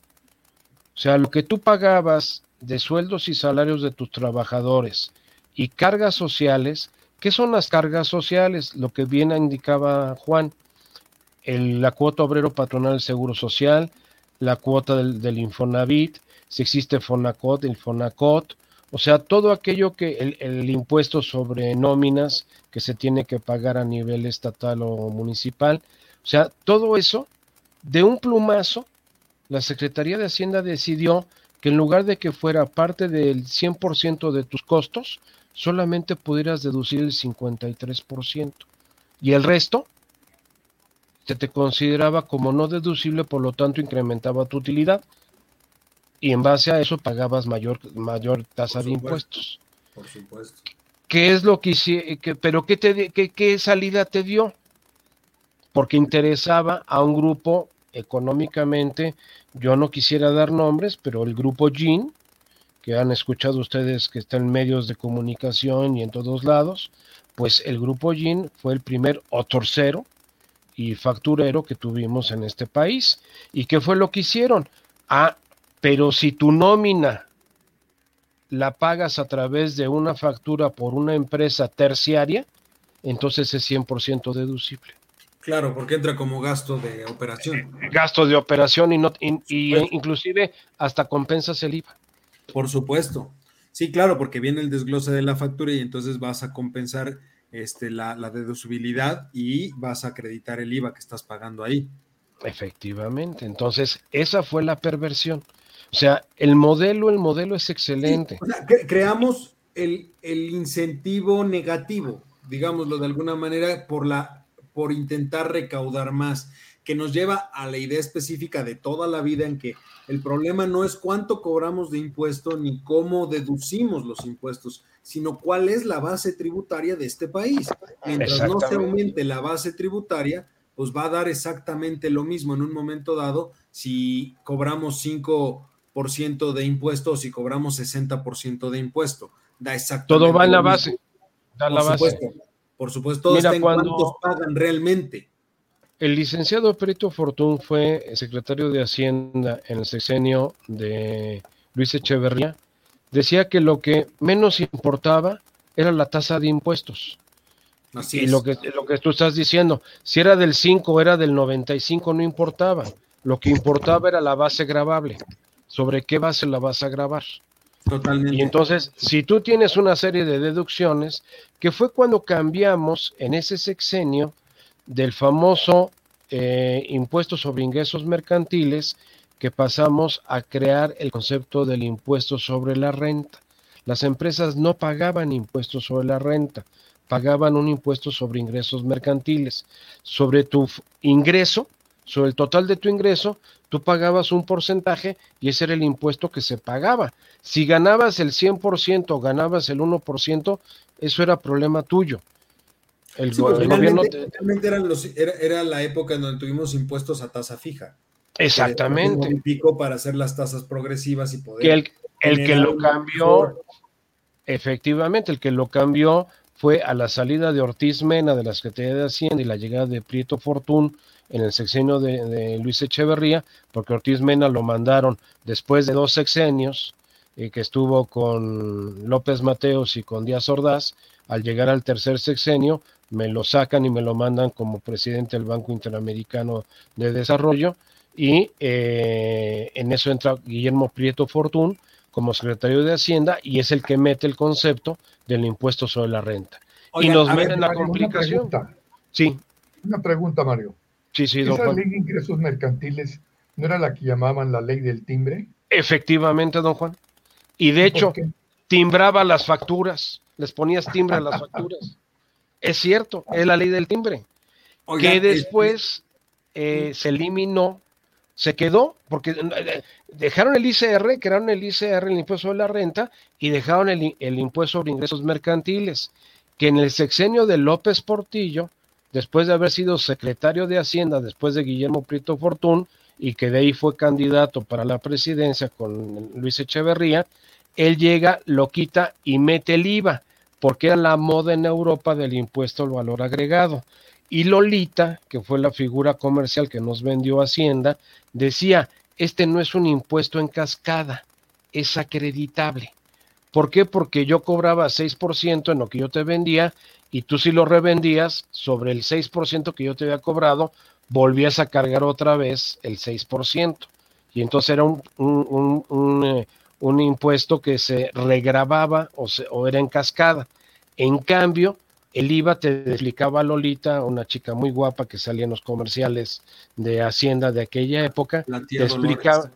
O sea, lo que tú pagabas de sueldos y salarios de tus trabajadores y cargas sociales, ¿qué son las cargas sociales? Lo que bien indicaba Juan, la cuota obrero patronal del Seguro Social, la cuota del, del Infonavit, si existe Fonacot, el Fonacot, o sea, todo aquello que el, impuesto sobre nóminas que se tiene que pagar a nivel estatal o municipal, o sea, todo eso, de un plumazo, la Secretaría de Hacienda decidió que en lugar de que fuera parte del 100% de tus costos, solamente pudieras deducir el 53%. Y el resto se te consideraba como no deducible, por lo tanto incrementaba tu utilidad y en base a eso pagabas mayor, mayor tasa de impuestos. Por supuesto. ¿Qué es lo que hiciste? pero qué, te, qué, qué salida te dio? Porque interesaba a un grupo económicamente, yo no quisiera dar nombres, pero el grupo GIN, que han escuchado ustedes que está en medios de comunicación y en todos lados, pues el grupo GIN fue el primer otorcero y facturero que tuvimos en este país. ¿Y qué fue lo que hicieron? A pero si tu nómina la pagas a través de una factura por una empresa terciaria, entonces es 100% deducible. Claro, porque entra como gasto de operación. Eh, gasto de operación y, no, y, inclusive hasta compensas el IVA. Por supuesto. Sí, claro, porque viene el desglose de la factura y entonces vas a compensar este, la, la deducibilidad y vas a acreditar el IVA que estás pagando ahí. Efectivamente. Entonces, esa fue la perversión. O sea, el modelo, el modelo es excelente. creamos el, incentivo negativo, digámoslo de alguna manera, por, la, por intentar recaudar más, que nos lleva a la idea específica de toda la vida en que el problema no es cuánto cobramos de impuesto ni cómo deducimos los impuestos, sino cuál es la base tributaria de este país. Mientras no se aumente la base tributaria, pues va a dar exactamente lo mismo en un momento dado si cobramos 5 de impuestos y cobramos 60% de impuesto. Da exactamente. Todo va en la base. Da la por supuesto, base. Por supuesto, todo está en cuántos pagan realmente. El licenciado Perito Fortún fue secretario de Hacienda en el sexenio de Luis Echeverría. Decía que lo que menos importaba era la tasa de impuestos. Así y lo que, lo que tú estás diciendo, si era del 5 era del 95, no importaba. Lo que importaba era la base grabable sobre qué base la vas a grabar. Totalmente. Y entonces, si tú tienes una serie de deducciones, que fue cuando cambiamos en ese sexenio del famoso eh, impuesto sobre ingresos mercantiles, que pasamos a crear el concepto del impuesto sobre la renta. Las empresas no pagaban impuestos sobre la renta, pagaban un impuesto sobre ingresos mercantiles. Sobre tu ingreso, sobre el total de tu ingreso, tú pagabas un porcentaje y ese era el impuesto que se pagaba. Si ganabas el 100% o ganabas el 1%, eso era problema tuyo. El, gobierno era, la época en donde tuvimos impuestos a tasa fija. Exactamente. Un pico para hacer las tasas progresivas y poder. Que el, el que lo cambió, efectivamente, el que lo cambió fue a la salida de Ortiz Mena de la Secretaría de Hacienda y la llegada de Prieto Fortún en el sexenio de, Luis Echeverría, porque Ortiz Mena lo mandaron después de dos sexenios eh, que estuvo con López Mateos y con Díaz Ordaz, al llegar al tercer sexenio, me lo sacan y me lo mandan como presidente del Banco Interamericano de Desarrollo y eh, en eso entra Guillermo Prieto Fortún como secretario de Hacienda y es el que mete el concepto del impuesto sobre la renta. y nos meten la complicación. sí. Una pregunta, Mario. Sí, sí, ¿Esa ley de ingresos mercantiles no era la que llamaban la ley del timbre? Efectivamente, don Juan. Y de hecho, timbraba las facturas, les ponías timbre a las facturas. [laughs] es cierto, es la ley del timbre. que después eh, se eliminó, se quedó, porque eh, dejaron el ICR, crearon el ICR, el impuesto sobre la renta, y dejaron el, el impuesto sobre ingresos mercantiles, que en el sexenio de López Portillo, después de haber sido secretario de Hacienda, después de Guillermo Prieto Fortún, y que de ahí fue candidato para la presidencia con Luis Echeverría, él llega, lo quita y mete el IVA, porque era la moda en Europa del impuesto al valor agregado. Y Lolita, que fue la figura comercial que nos vendió Hacienda, decía, este no es un impuesto en cascada, es acreditable. ¿Por qué? Porque yo cobraba 6% en lo que yo te vendía y tú si lo revendías sobre el 6% que yo te había cobrado, volvías a cargar otra vez el 6%. Y entonces era un, un, un, eh, un impuesto que se regrababa o, o, era en cascada. En cambio, el IVA te explicaba Lolita, una chica muy guapa que salía en los comerciales de Hacienda de aquella época, te explicaba,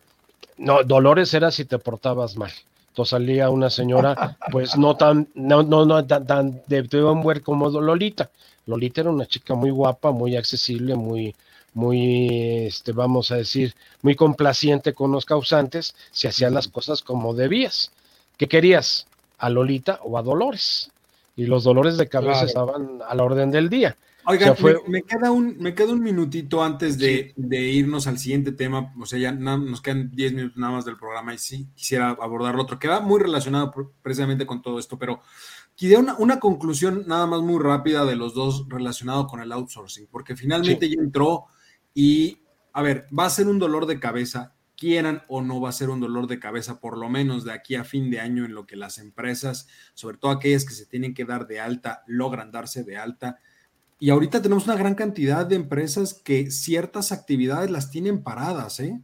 no, Dolores era si te portabas mal. Entonces salía una señora, pues no tan, no, no, no tan, tan de, de buen como Lolita. Lolita era una chica muy guapa, muy accesible, muy, muy, este, vamos a decir, muy complaciente con los causantes, se hacían las cosas como debías. ¿Qué querías? ¿A Lolita o a Dolores? Y los dolores de cabeza estaban a la orden del día. Oiga, me, queda un, me queda un minutito antes de, irnos al siguiente tema, o sea, ya nos quedan 10 minutos nada más del programa y sí quisiera abordar otro, que va muy relacionado precisamente con todo esto, pero quería una, una conclusión nada más muy rápida de los dos relacionado con el outsourcing, porque finalmente ya entró y, a ver, va a ser un dolor de cabeza, quieran o no va a ser un dolor de cabeza, por lo menos de aquí a fin de año, en lo que las empresas, sobre todo aquellas que se tienen que dar de alta, logran darse de alta. Y ahorita tenemos una gran cantidad de empresas que ciertas actividades las tienen paradas, ¿eh?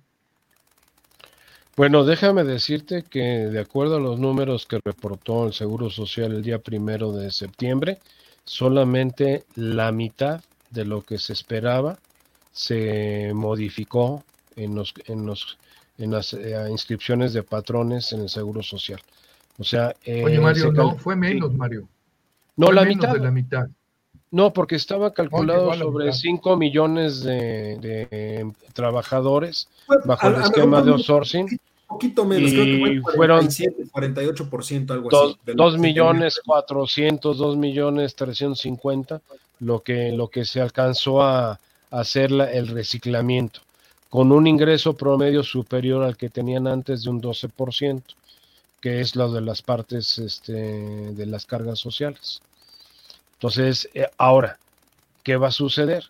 Bueno, déjame decirte que de acuerdo a los números que reportó el Seguro Social el día primero de septiembre, solamente la mitad de lo que se esperaba se modificó en, los, en, los, en las eh, inscripciones de patrones en el Seguro Social. O sea, eh, Oye, Mario, no, fue menos, Mario. No, la mitad. De la mitad. No, porque estaba calculado sobre 5 millones de, trabajadores bajo el esquema de outsourcing. Un poquito menos, y fueron 48%, algo así. 2 millones 400, 2 millones 350, lo que, lo que se alcanzó a, hacer el reciclamiento, con un ingreso promedio superior al que tenían antes de un 12%, que es lo de las partes este, de las cargas sociales. Entonces, eh, ahora, ¿qué va a suceder?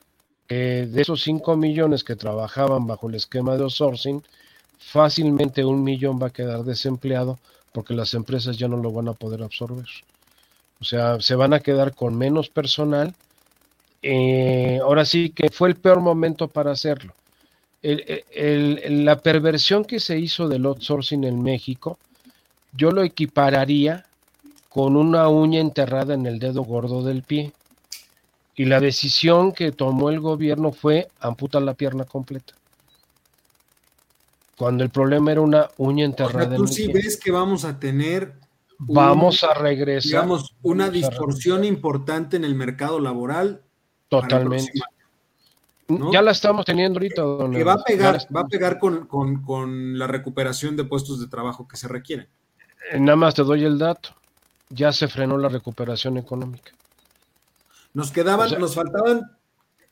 Que de esos 5 millones que trabajaban bajo el esquema de outsourcing, fácilmente un millón va a quedar desempleado porque las empresas ya no lo van a poder absorber. O sea, se van a quedar con menos personal eh, ahora sí que fue el peor momento para hacerlo. la perversión que se hizo del outsourcing en México, yo lo equipararía con una uña enterrada en el dedo gordo del pie. Y la decisión que tomó el gobierno fue amputar la pierna completa. Cuando el problema era una uña enterrada. tú sí ves que vamos a tener vamos a regresar. Digamos, una distorsión importante en el mercado laboral Totalmente. Ya la estamos teniendo ahorita. que va a pegar, va a pegar con, la recuperación de puestos de trabajo que se requieren. Eh, nada más te doy el dato. Ya se frenó la recuperación económica. Nos quedaban, nos faltaban,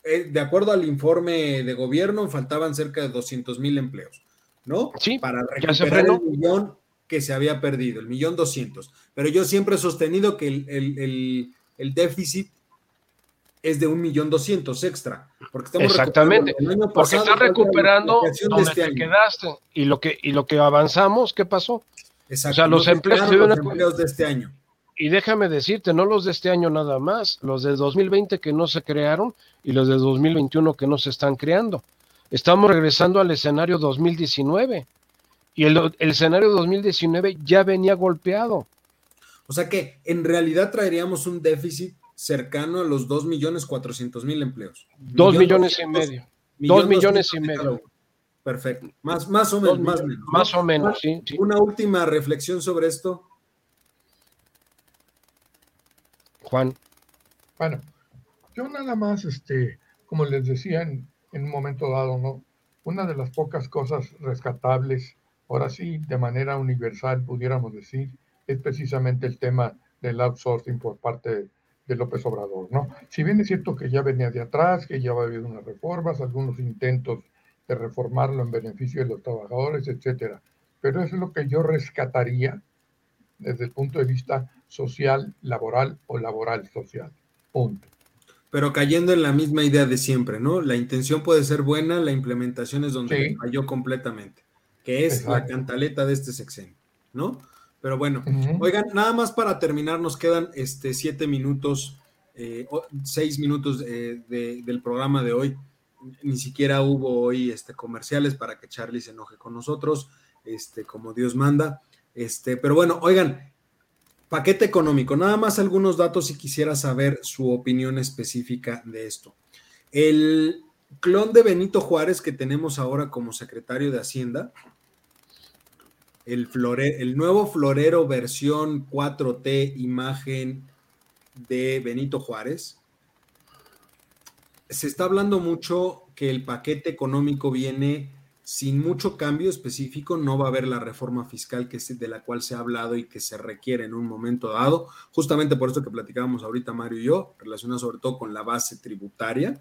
eh, de acuerdo al informe de gobierno, faltaban cerca de 200 mil empleos, ¿no? Sí, para recuperar el millón que se había perdido, el millón doscientos. Pero yo siempre he sostenido que el, el déficit es de un millón doscientos extra. Porque estamos Exactamente, porque está recuperando donde este te quedaste y lo que y lo que avanzamos, ¿qué pasó? Exacto. O sea, los, empleos, de este año. Y, déjame decirte, no los de este año nada más, los de 2020 que no se crearon y los de 2021 que no se están creando. Estamos regresando al escenario 2019 y el, el escenario 2019 ya venía golpeado. O sea que en realidad traeríamos un déficit cercano a los 2.400.000 empleos. Dos millones y medio. Dos millones y medio. Perfecto. Más, más o menos. Más, menos, más o menos, sí, Una última reflexión sobre esto. Juan. Bueno, yo nada más, este, como les decía en, un momento dado, ¿no? Una de las pocas cosas rescatables, ahora sí, de manera universal, pudiéramos decir, es precisamente el tema del outsourcing por parte de López Obrador, ¿no? Si bien es cierto que ya venía de atrás, que ya había habido unas reformas, algunos intentos de reformarlo en beneficio de los trabajadores, etcétera, pero es lo que yo rescataría desde el punto de vista social, laboral o laboral social. Punto. Pero cayendo en la misma idea de siempre, ¿no? La intención puede ser buena, la implementación es donde falló completamente, que es la cantaleta de este sexenio, ¿no? Pero bueno, oigan, nada más para terminar, nos quedan este, siete minutos, eh, seis minutos eh, del programa de hoy. Ni siquiera hubo hoy este, comerciales para que Charlie se enoje con nosotros, este, como Dios manda. Este, pero bueno, oigan, paquete económico, nada más algunos datos si quisiera saber su opinión específica de esto. El clon de Benito Juárez que tenemos ahora como secretario de Hacienda, el, el nuevo florero versión 4T imagen de Benito Juárez. Se está hablando mucho que el paquete económico viene sin mucho cambio específico, no va a haber la reforma fiscal que de la cual se ha hablado y que se requiere en un momento dado, justamente por esto que platicábamos ahorita Mario y yo, relacionado sobre todo con la base tributaria,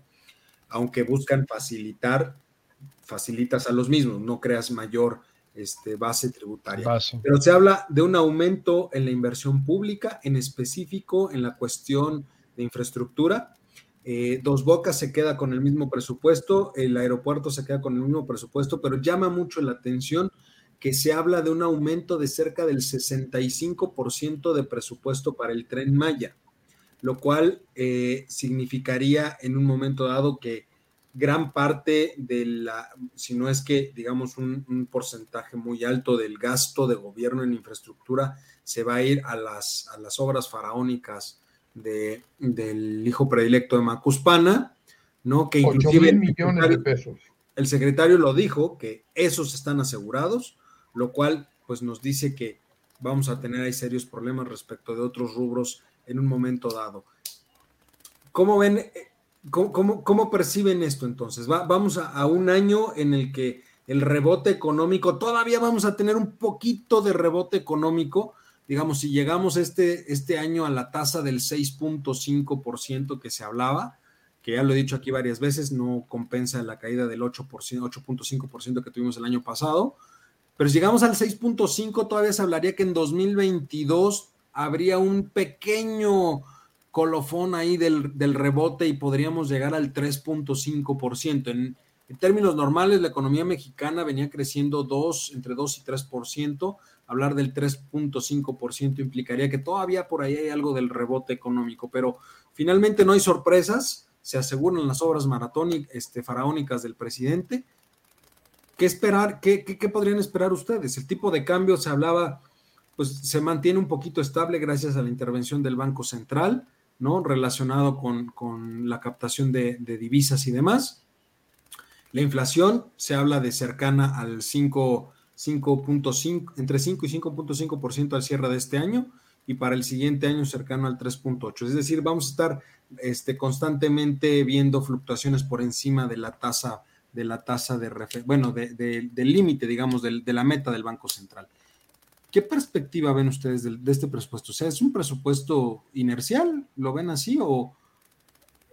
aunque buscan facilitar, facilitas a los mismos, no creas mayor este, base tributaria. Pero se habla de un aumento en la inversión pública, en específico en la cuestión de infraestructura. Eh, Dos Bocas se queda con el mismo presupuesto, el aeropuerto se queda con el mismo presupuesto, pero llama mucho la atención que se habla de un aumento de cerca del 65% de presupuesto para el tren Maya, lo cual eh, significaría en un momento dado que gran parte de la, si no es que digamos un, porcentaje muy alto del gasto de gobierno en infraestructura se va a ir a las, a las obras faraónicas de, del hijo predilecto de Macuspana, ¿no? Que inclusive millones de pesos. El secretario lo dijo, que esos están asegurados, lo cual pues nos dice que vamos a tener ahí serios problemas respecto de otros rubros en un momento dado. ¿Cómo ven ¿Cómo, perciben esto entonces? vamos a, un año en el que el rebote económico, todavía vamos a tener un poquito de rebote económico, digamos, si llegamos este, este año a la tasa del 6.5% que se hablaba, que ya lo he dicho aquí varias veces, no compensa la caída del 8%, 8.5% que tuvimos el año pasado, pero si llegamos al 6.5, todavía se hablaría que en 2022 habría un pequeño colofón ahí del, rebote y podríamos llegar al 3.5%. En, en, términos normales, la economía mexicana venía creciendo 2, entre 2 y 3%. Hablar del 3.5% implicaría que todavía por ahí hay algo del rebote económico, pero finalmente no hay sorpresas. Se aseguran las obras maratónicas, este, faraónicas del presidente. ¿Qué esperar? ¿Qué, qué, podrían esperar ustedes? El tipo de cambio se hablaba, pues se mantiene un poquito estable gracias a la intervención del Banco Central ¿no? Relacionado con, la captación de, divisas y demás. La inflación se habla de cercana al 5.5, entre 5 y 5.5% al cierre de este año y para el siguiente año cercano al 3.8. Es decir, vamos a estar este, constantemente viendo fluctuaciones por encima de la tasa de la tasa de bueno, del límite, digamos, de la meta del Banco Central. ¿Qué perspectiva ven ustedes de, este presupuesto? O sea, ¿es un presupuesto inercial? ¿Lo ven así? ¿O,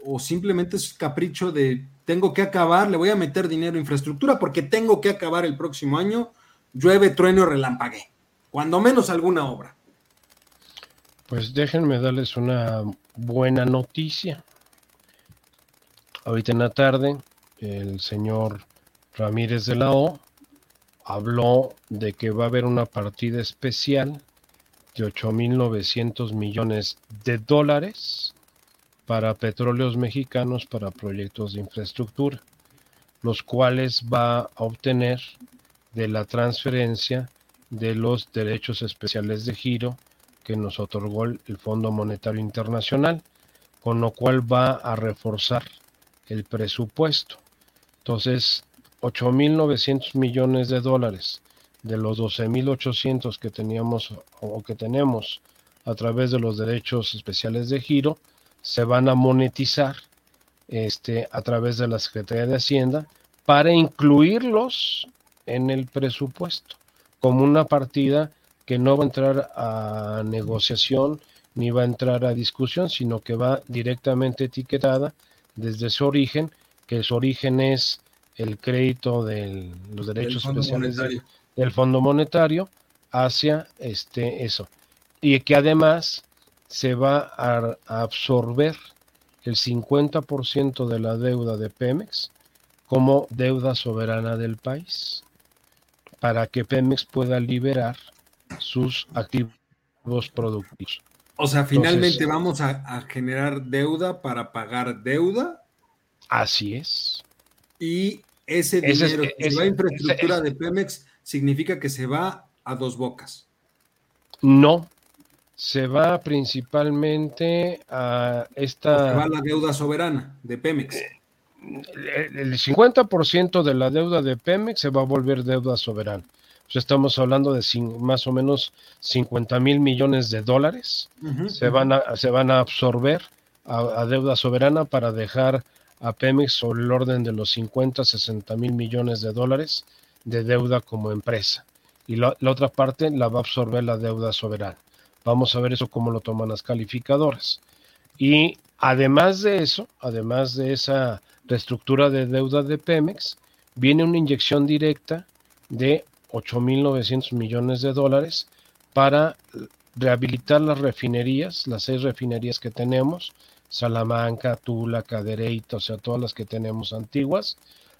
o simplemente es capricho de tengo que acabar, le voy a meter dinero en infraestructura porque tengo que acabar el próximo año, llueve, trueno, relampague, cuando menos alguna obra. Pues déjenme darles una buena noticia. Ahorita en la tarde, el señor Ramírez de la O habló de que va a haber una partida especial de 8.900 millones de dólares para petróleos mexicanos para proyectos de infraestructura, los cuales va a obtener de la transferencia de los derechos especiales de giro que nos otorgó el Fondo Monetario Internacional, con lo cual va a reforzar el presupuesto. Entonces, 8.900 millones de dólares de los 12.800 que teníamos o que tenemos a través de los derechos especiales de giro se van a monetizar este, a través de la Secretaría de Hacienda para incluirlos en el presupuesto como una partida que no va a entrar a negociación ni va a entrar a discusión, sino que va directamente etiquetada desde su origen, que su origen es el crédito de los derechos especiales del Fondo Monetario hacia este eso. Y que además se va a, absorber el 50% de la deuda de Pemex como deuda soberana del país para que Pemex pueda liberar sus activos productivos. O sea, finalmente vamos a, generar deuda para pagar deuda. Así es. Y ese dinero que se va a infraestructura de Pemex significa que se va a dos bocas. No, se va principalmente a esta... Se va a la deuda soberana de Pemex. Eh, el 50% de la deuda de Pemex se va a volver deuda soberana. estamos hablando de más o menos 50 mil millones de dólares. se, van a, se van a absorber a, deuda soberana para dejar a Pemex sobre el orden de los 50, 60 mil millones de dólares de deuda como empresa. Y la, la otra parte la va a absorber la deuda soberana. Vamos a ver eso cómo lo toman las calificadoras. Y además de eso, además de esa reestructura de deuda de Pemex, viene una inyección directa de 8.900 millones de dólares para rehabilitar las refinerías, las seis refinerías que tenemos, Salamanca, Tula, Cadereyta, o sea, todas las que tenemos antiguas,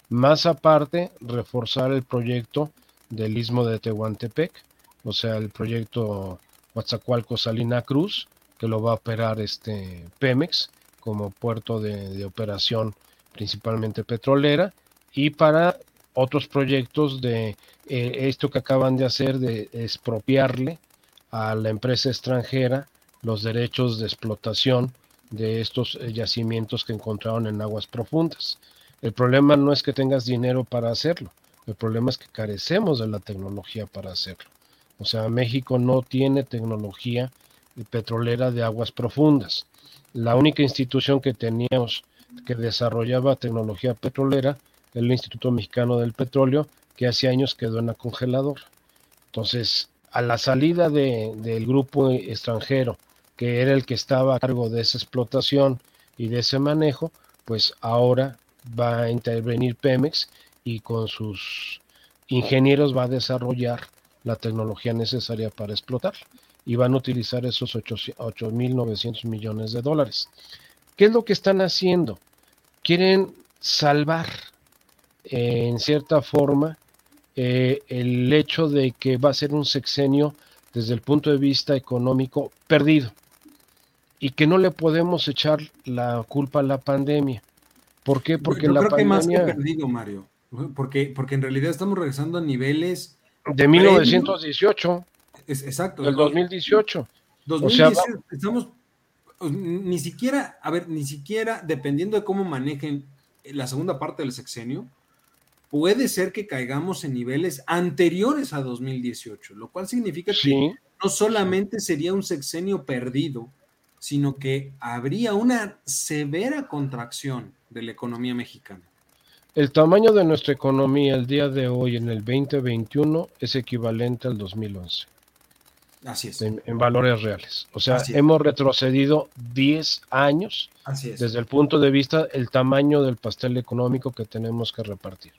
más aparte reforzar el proyecto del istmo de Tehuantepec, o sea, el proyecto Huatzacualco Salina Cruz, que lo va a operar este Pemex como puerto de operación principalmente petrolera, y para otros proyectos de eh, esto que acaban de hacer de expropiarle a la empresa extranjera los derechos de explotación de estos eh, yacimientos que encontraron en aguas profundas. El problema no es que tengas dinero para hacerlo, el problema es que carecemos de la tecnología para hacerlo. O sea, México no tiene tecnología petrolera de aguas profundas. La única institución que teníamos que desarrollaba tecnología petrolera, el Instituto Mexicano del Petróleo, que hace años quedó en la congelador. Entonces, a la salida del grupo extranjero, que era el que estaba a cargo de esa explotación y de ese manejo, pues ahora va a intervenir Pemex y con sus ingenieros va a desarrollar la tecnología necesaria para explotar y van a utilizar esos 8.900 millones de dólares. ¿Qué es lo que están haciendo? Quieren salvar, eh, en cierta forma, eh, el hecho de que va a ser un sexenio desde el punto de vista económico perdido y que no le podemos echar la culpa a la pandemia. ¿Por qué? Porque Yo la creo pandemia... que más que perdido, Mario. Porque, porque en realidad estamos regresando a niveles... De 1918. Es, exacto. Del 2018. o sea, estamos ni siquiera, a ver, ni siquiera, dependiendo de cómo manejen la segunda parte del sexenio, puede ser que caigamos en niveles anteriores a 2018, lo cual significa que no solamente sería un sexenio perdido, sino que habría una severa contracción de la economía mexicana. El tamaño de nuestra economía el día de hoy en el 2021 es equivalente al 2011. Así es. En, valores reales. O sea, hemos retrocedido 10 años desde el punto de vista el tamaño del pastel económico que tenemos que repartir.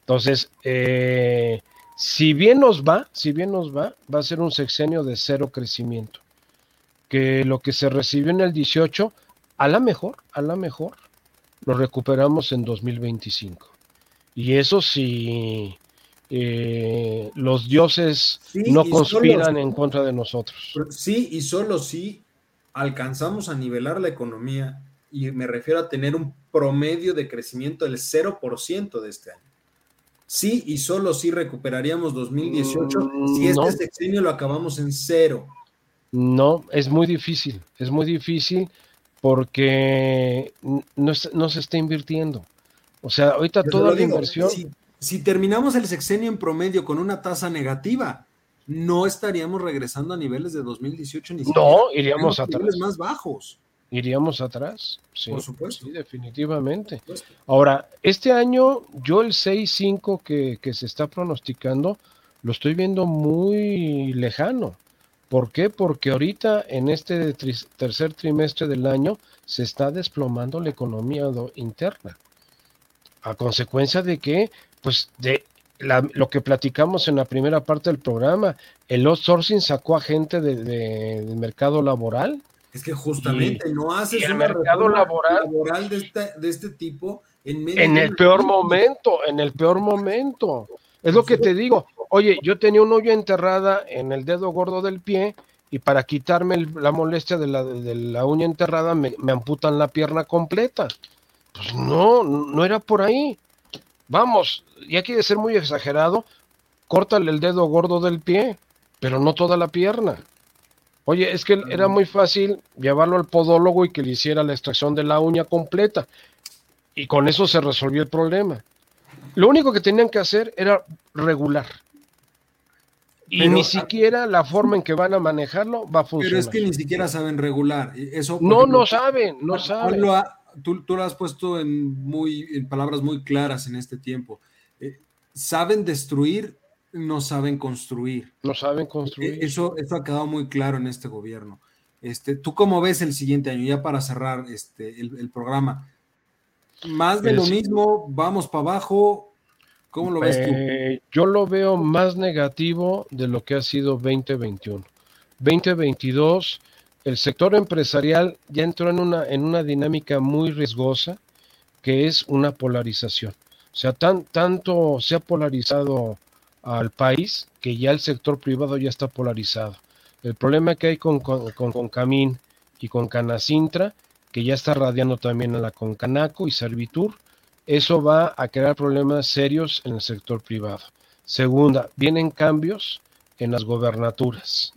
Entonces, eh, si bien nos va, si bien nos va, va a ser un sexenio de cero crecimiento. Que lo que se recibió en el 18, a la mejor, a la mejor, lo recuperamos en 2025. Y eso si eh, los dioses no conspiran en contra de nosotros. Sí, y solo si alcanzamos a nivelar la economía, y me refiero a tener un promedio de crecimiento del 0% de este año. Sí, y solo si recuperaríamos 2018 mm, si este sexenio lo acabamos en cero. No, es muy difícil, es muy difícil porque no, se está invirtiendo. O sea, ahorita toda la inversión. Si, terminamos el sexenio en promedio con una tasa negativa, no estaríamos regresando a niveles de 2018 ni siquiera. No, iríamos a niveles más bajos. Iríamos atrás. Sí, Por supuesto. Sí, definitivamente. Ahora, este año, yo el 6-5 que, que se está pronosticando, lo estoy viendo muy lejano. ¿Por qué? Porque ahorita en este tercer trimestre del año se está desplomando la economía interna. A consecuencia de que, pues, de lo que platicamos en la primera parte del programa, el outsourcing sacó a gente del de, mercado laboral. Es que justamente no haces el mercado laboral, de, este, de este tipo en, en el peor momento, en el peor momento. Es lo que te digo. Oye, yo tenía un hoyo enterrada en el dedo gordo del pie y para quitarme la molestia de la, uña enterrada me, amputan la pierna completa. Pues no, no era por ahí. Vamos, ya quiere ser muy exagerado, córtale el dedo gordo del pie, pero no toda la pierna. Oye, es que era muy fácil llevarlo al podólogo y que le hiciera la extracción de la uña completa. Y con eso se resolvió el problema. Lo único que tenían que hacer era regular. Y ni siquiera la forma en que van a manejarlo va a funcionar. Pero es que ni siquiera saben regular. Eso, no, no saben, no saben. Tú, tú, lo has puesto en, muy, en palabras muy claras en este tiempo. Eh, saben destruir, no saben construir. No saben construir. E, eso, eso ha quedado muy claro en este gobierno. Este, ¿Tú cómo ves el siguiente año? Ya para cerrar este, el programa. Más de lo mismo, vamos para abajo. ¿Cómo lo ves tú? Eh, yo lo veo más negativo de lo que ha sido 2021. 2022, el sector empresarial ya entró en una, en una dinámica muy riesgosa, que es una polarización. O sea, tan, tanto se ha polarizado al país que ya el sector privado ya está polarizado. El problema que hay con, con, con Camín y con Canacintra que ya está radiando también a la Concanaco y Servitur, eso va a crear problemas serios en el sector privado. Segunda, vienen cambios en las gobernaturas.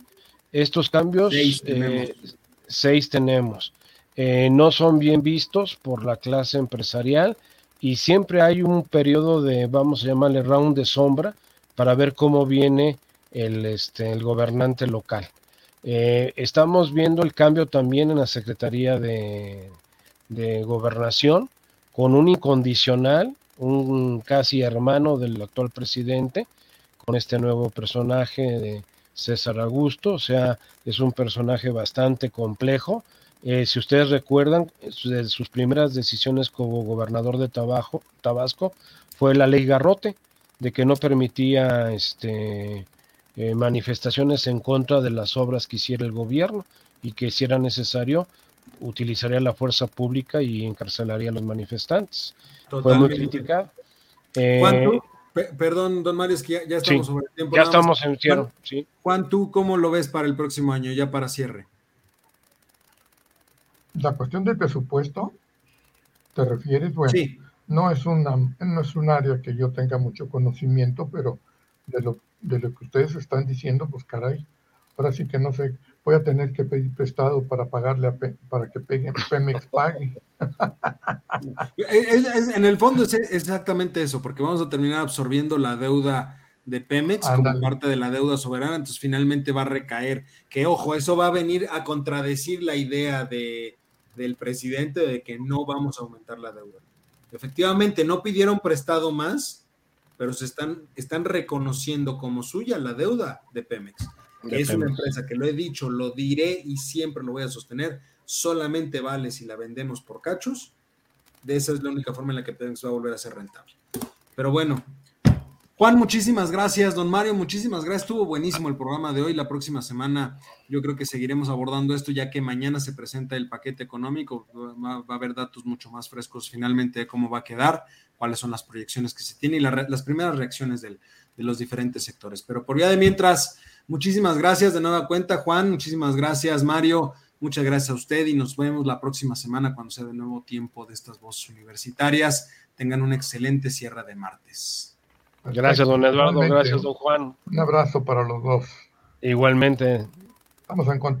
Estos cambios, seis tenemos, eh, eh, no son bien vistos por la clase empresarial y siempre hay un periodo de, vamos a llamarle round de sombra, para ver cómo viene el, este, el gobernante local. Eh, estamos viendo el cambio también en la Secretaría de, Gobernación con un incondicional, un casi hermano del actual presidente, con este nuevo personaje de César Augusto, o sea, es un personaje bastante complejo. Eh, si ustedes recuerdan, de sus primeras decisiones como gobernador de Tabasco fue la ley Garrote, de que no permitía este, eh, manifestaciones en contra de las obras que hiciera el gobierno y que si era necesario utilizaría la fuerza pública y encarcelaría a los manifestantes. Fue muy criticado. Eh, perdón, don Mario, es que ya, estamos sobre el tiempo. Ya estamos en cierre, sí. Juan, ¿tú cómo lo ves para el próximo año, ya para cierre? La cuestión del presupuesto, ¿te refieres? Bueno, no, es una, no es un área que yo tenga mucho conocimiento, pero de lo de lo que ustedes están diciendo, pues caray, ahora sí que no sé, voy a tener que pedir prestado para pagarle para que Pemex pague. [laughs] en el fondo es exactamente eso, porque vamos a terminar absorbiendo la deuda de Pemex como parte de la deuda soberana, entonces finalmente va a recaer. Que ojo, eso va a venir a contradecir la idea de, del presidente de que no vamos a aumentar la deuda. Efectivamente, no pidieron prestado más, pero se están, están reconociendo como suya la deuda de Pemex, que es una empresa que lo he dicho, lo diré y siempre lo voy a sostener, solamente vale si la vendemos por cachos. De esa es la única forma en la que Pemex va a volver a ser rentable. Pero bueno, Juan, muchísimas gracias. Don Mario, muchísimas gracias. Estuvo buenísimo el programa de hoy. La próxima semana yo creo que seguiremos abordando esto ya que mañana se presenta el paquete económico. Va, a haber datos mucho más frescos finalmente de cómo va a quedar, cuáles son las proyecciones que se tienen y las primeras reacciones de los diferentes sectores. Pero por vía de mientras, muchísimas gracias de nueva cuenta, Juan. Muchísimas gracias, Mario. Muchas gracias a usted y nos vemos la próxima semana cuando sea de nuevo tiempo de estas voces universitarias. Tengan un excelente cierre de martes. Gracias, don Eduardo. Gracias, don Juan. Un abrazo para los dos. Igualmente. Vamos a encontrar.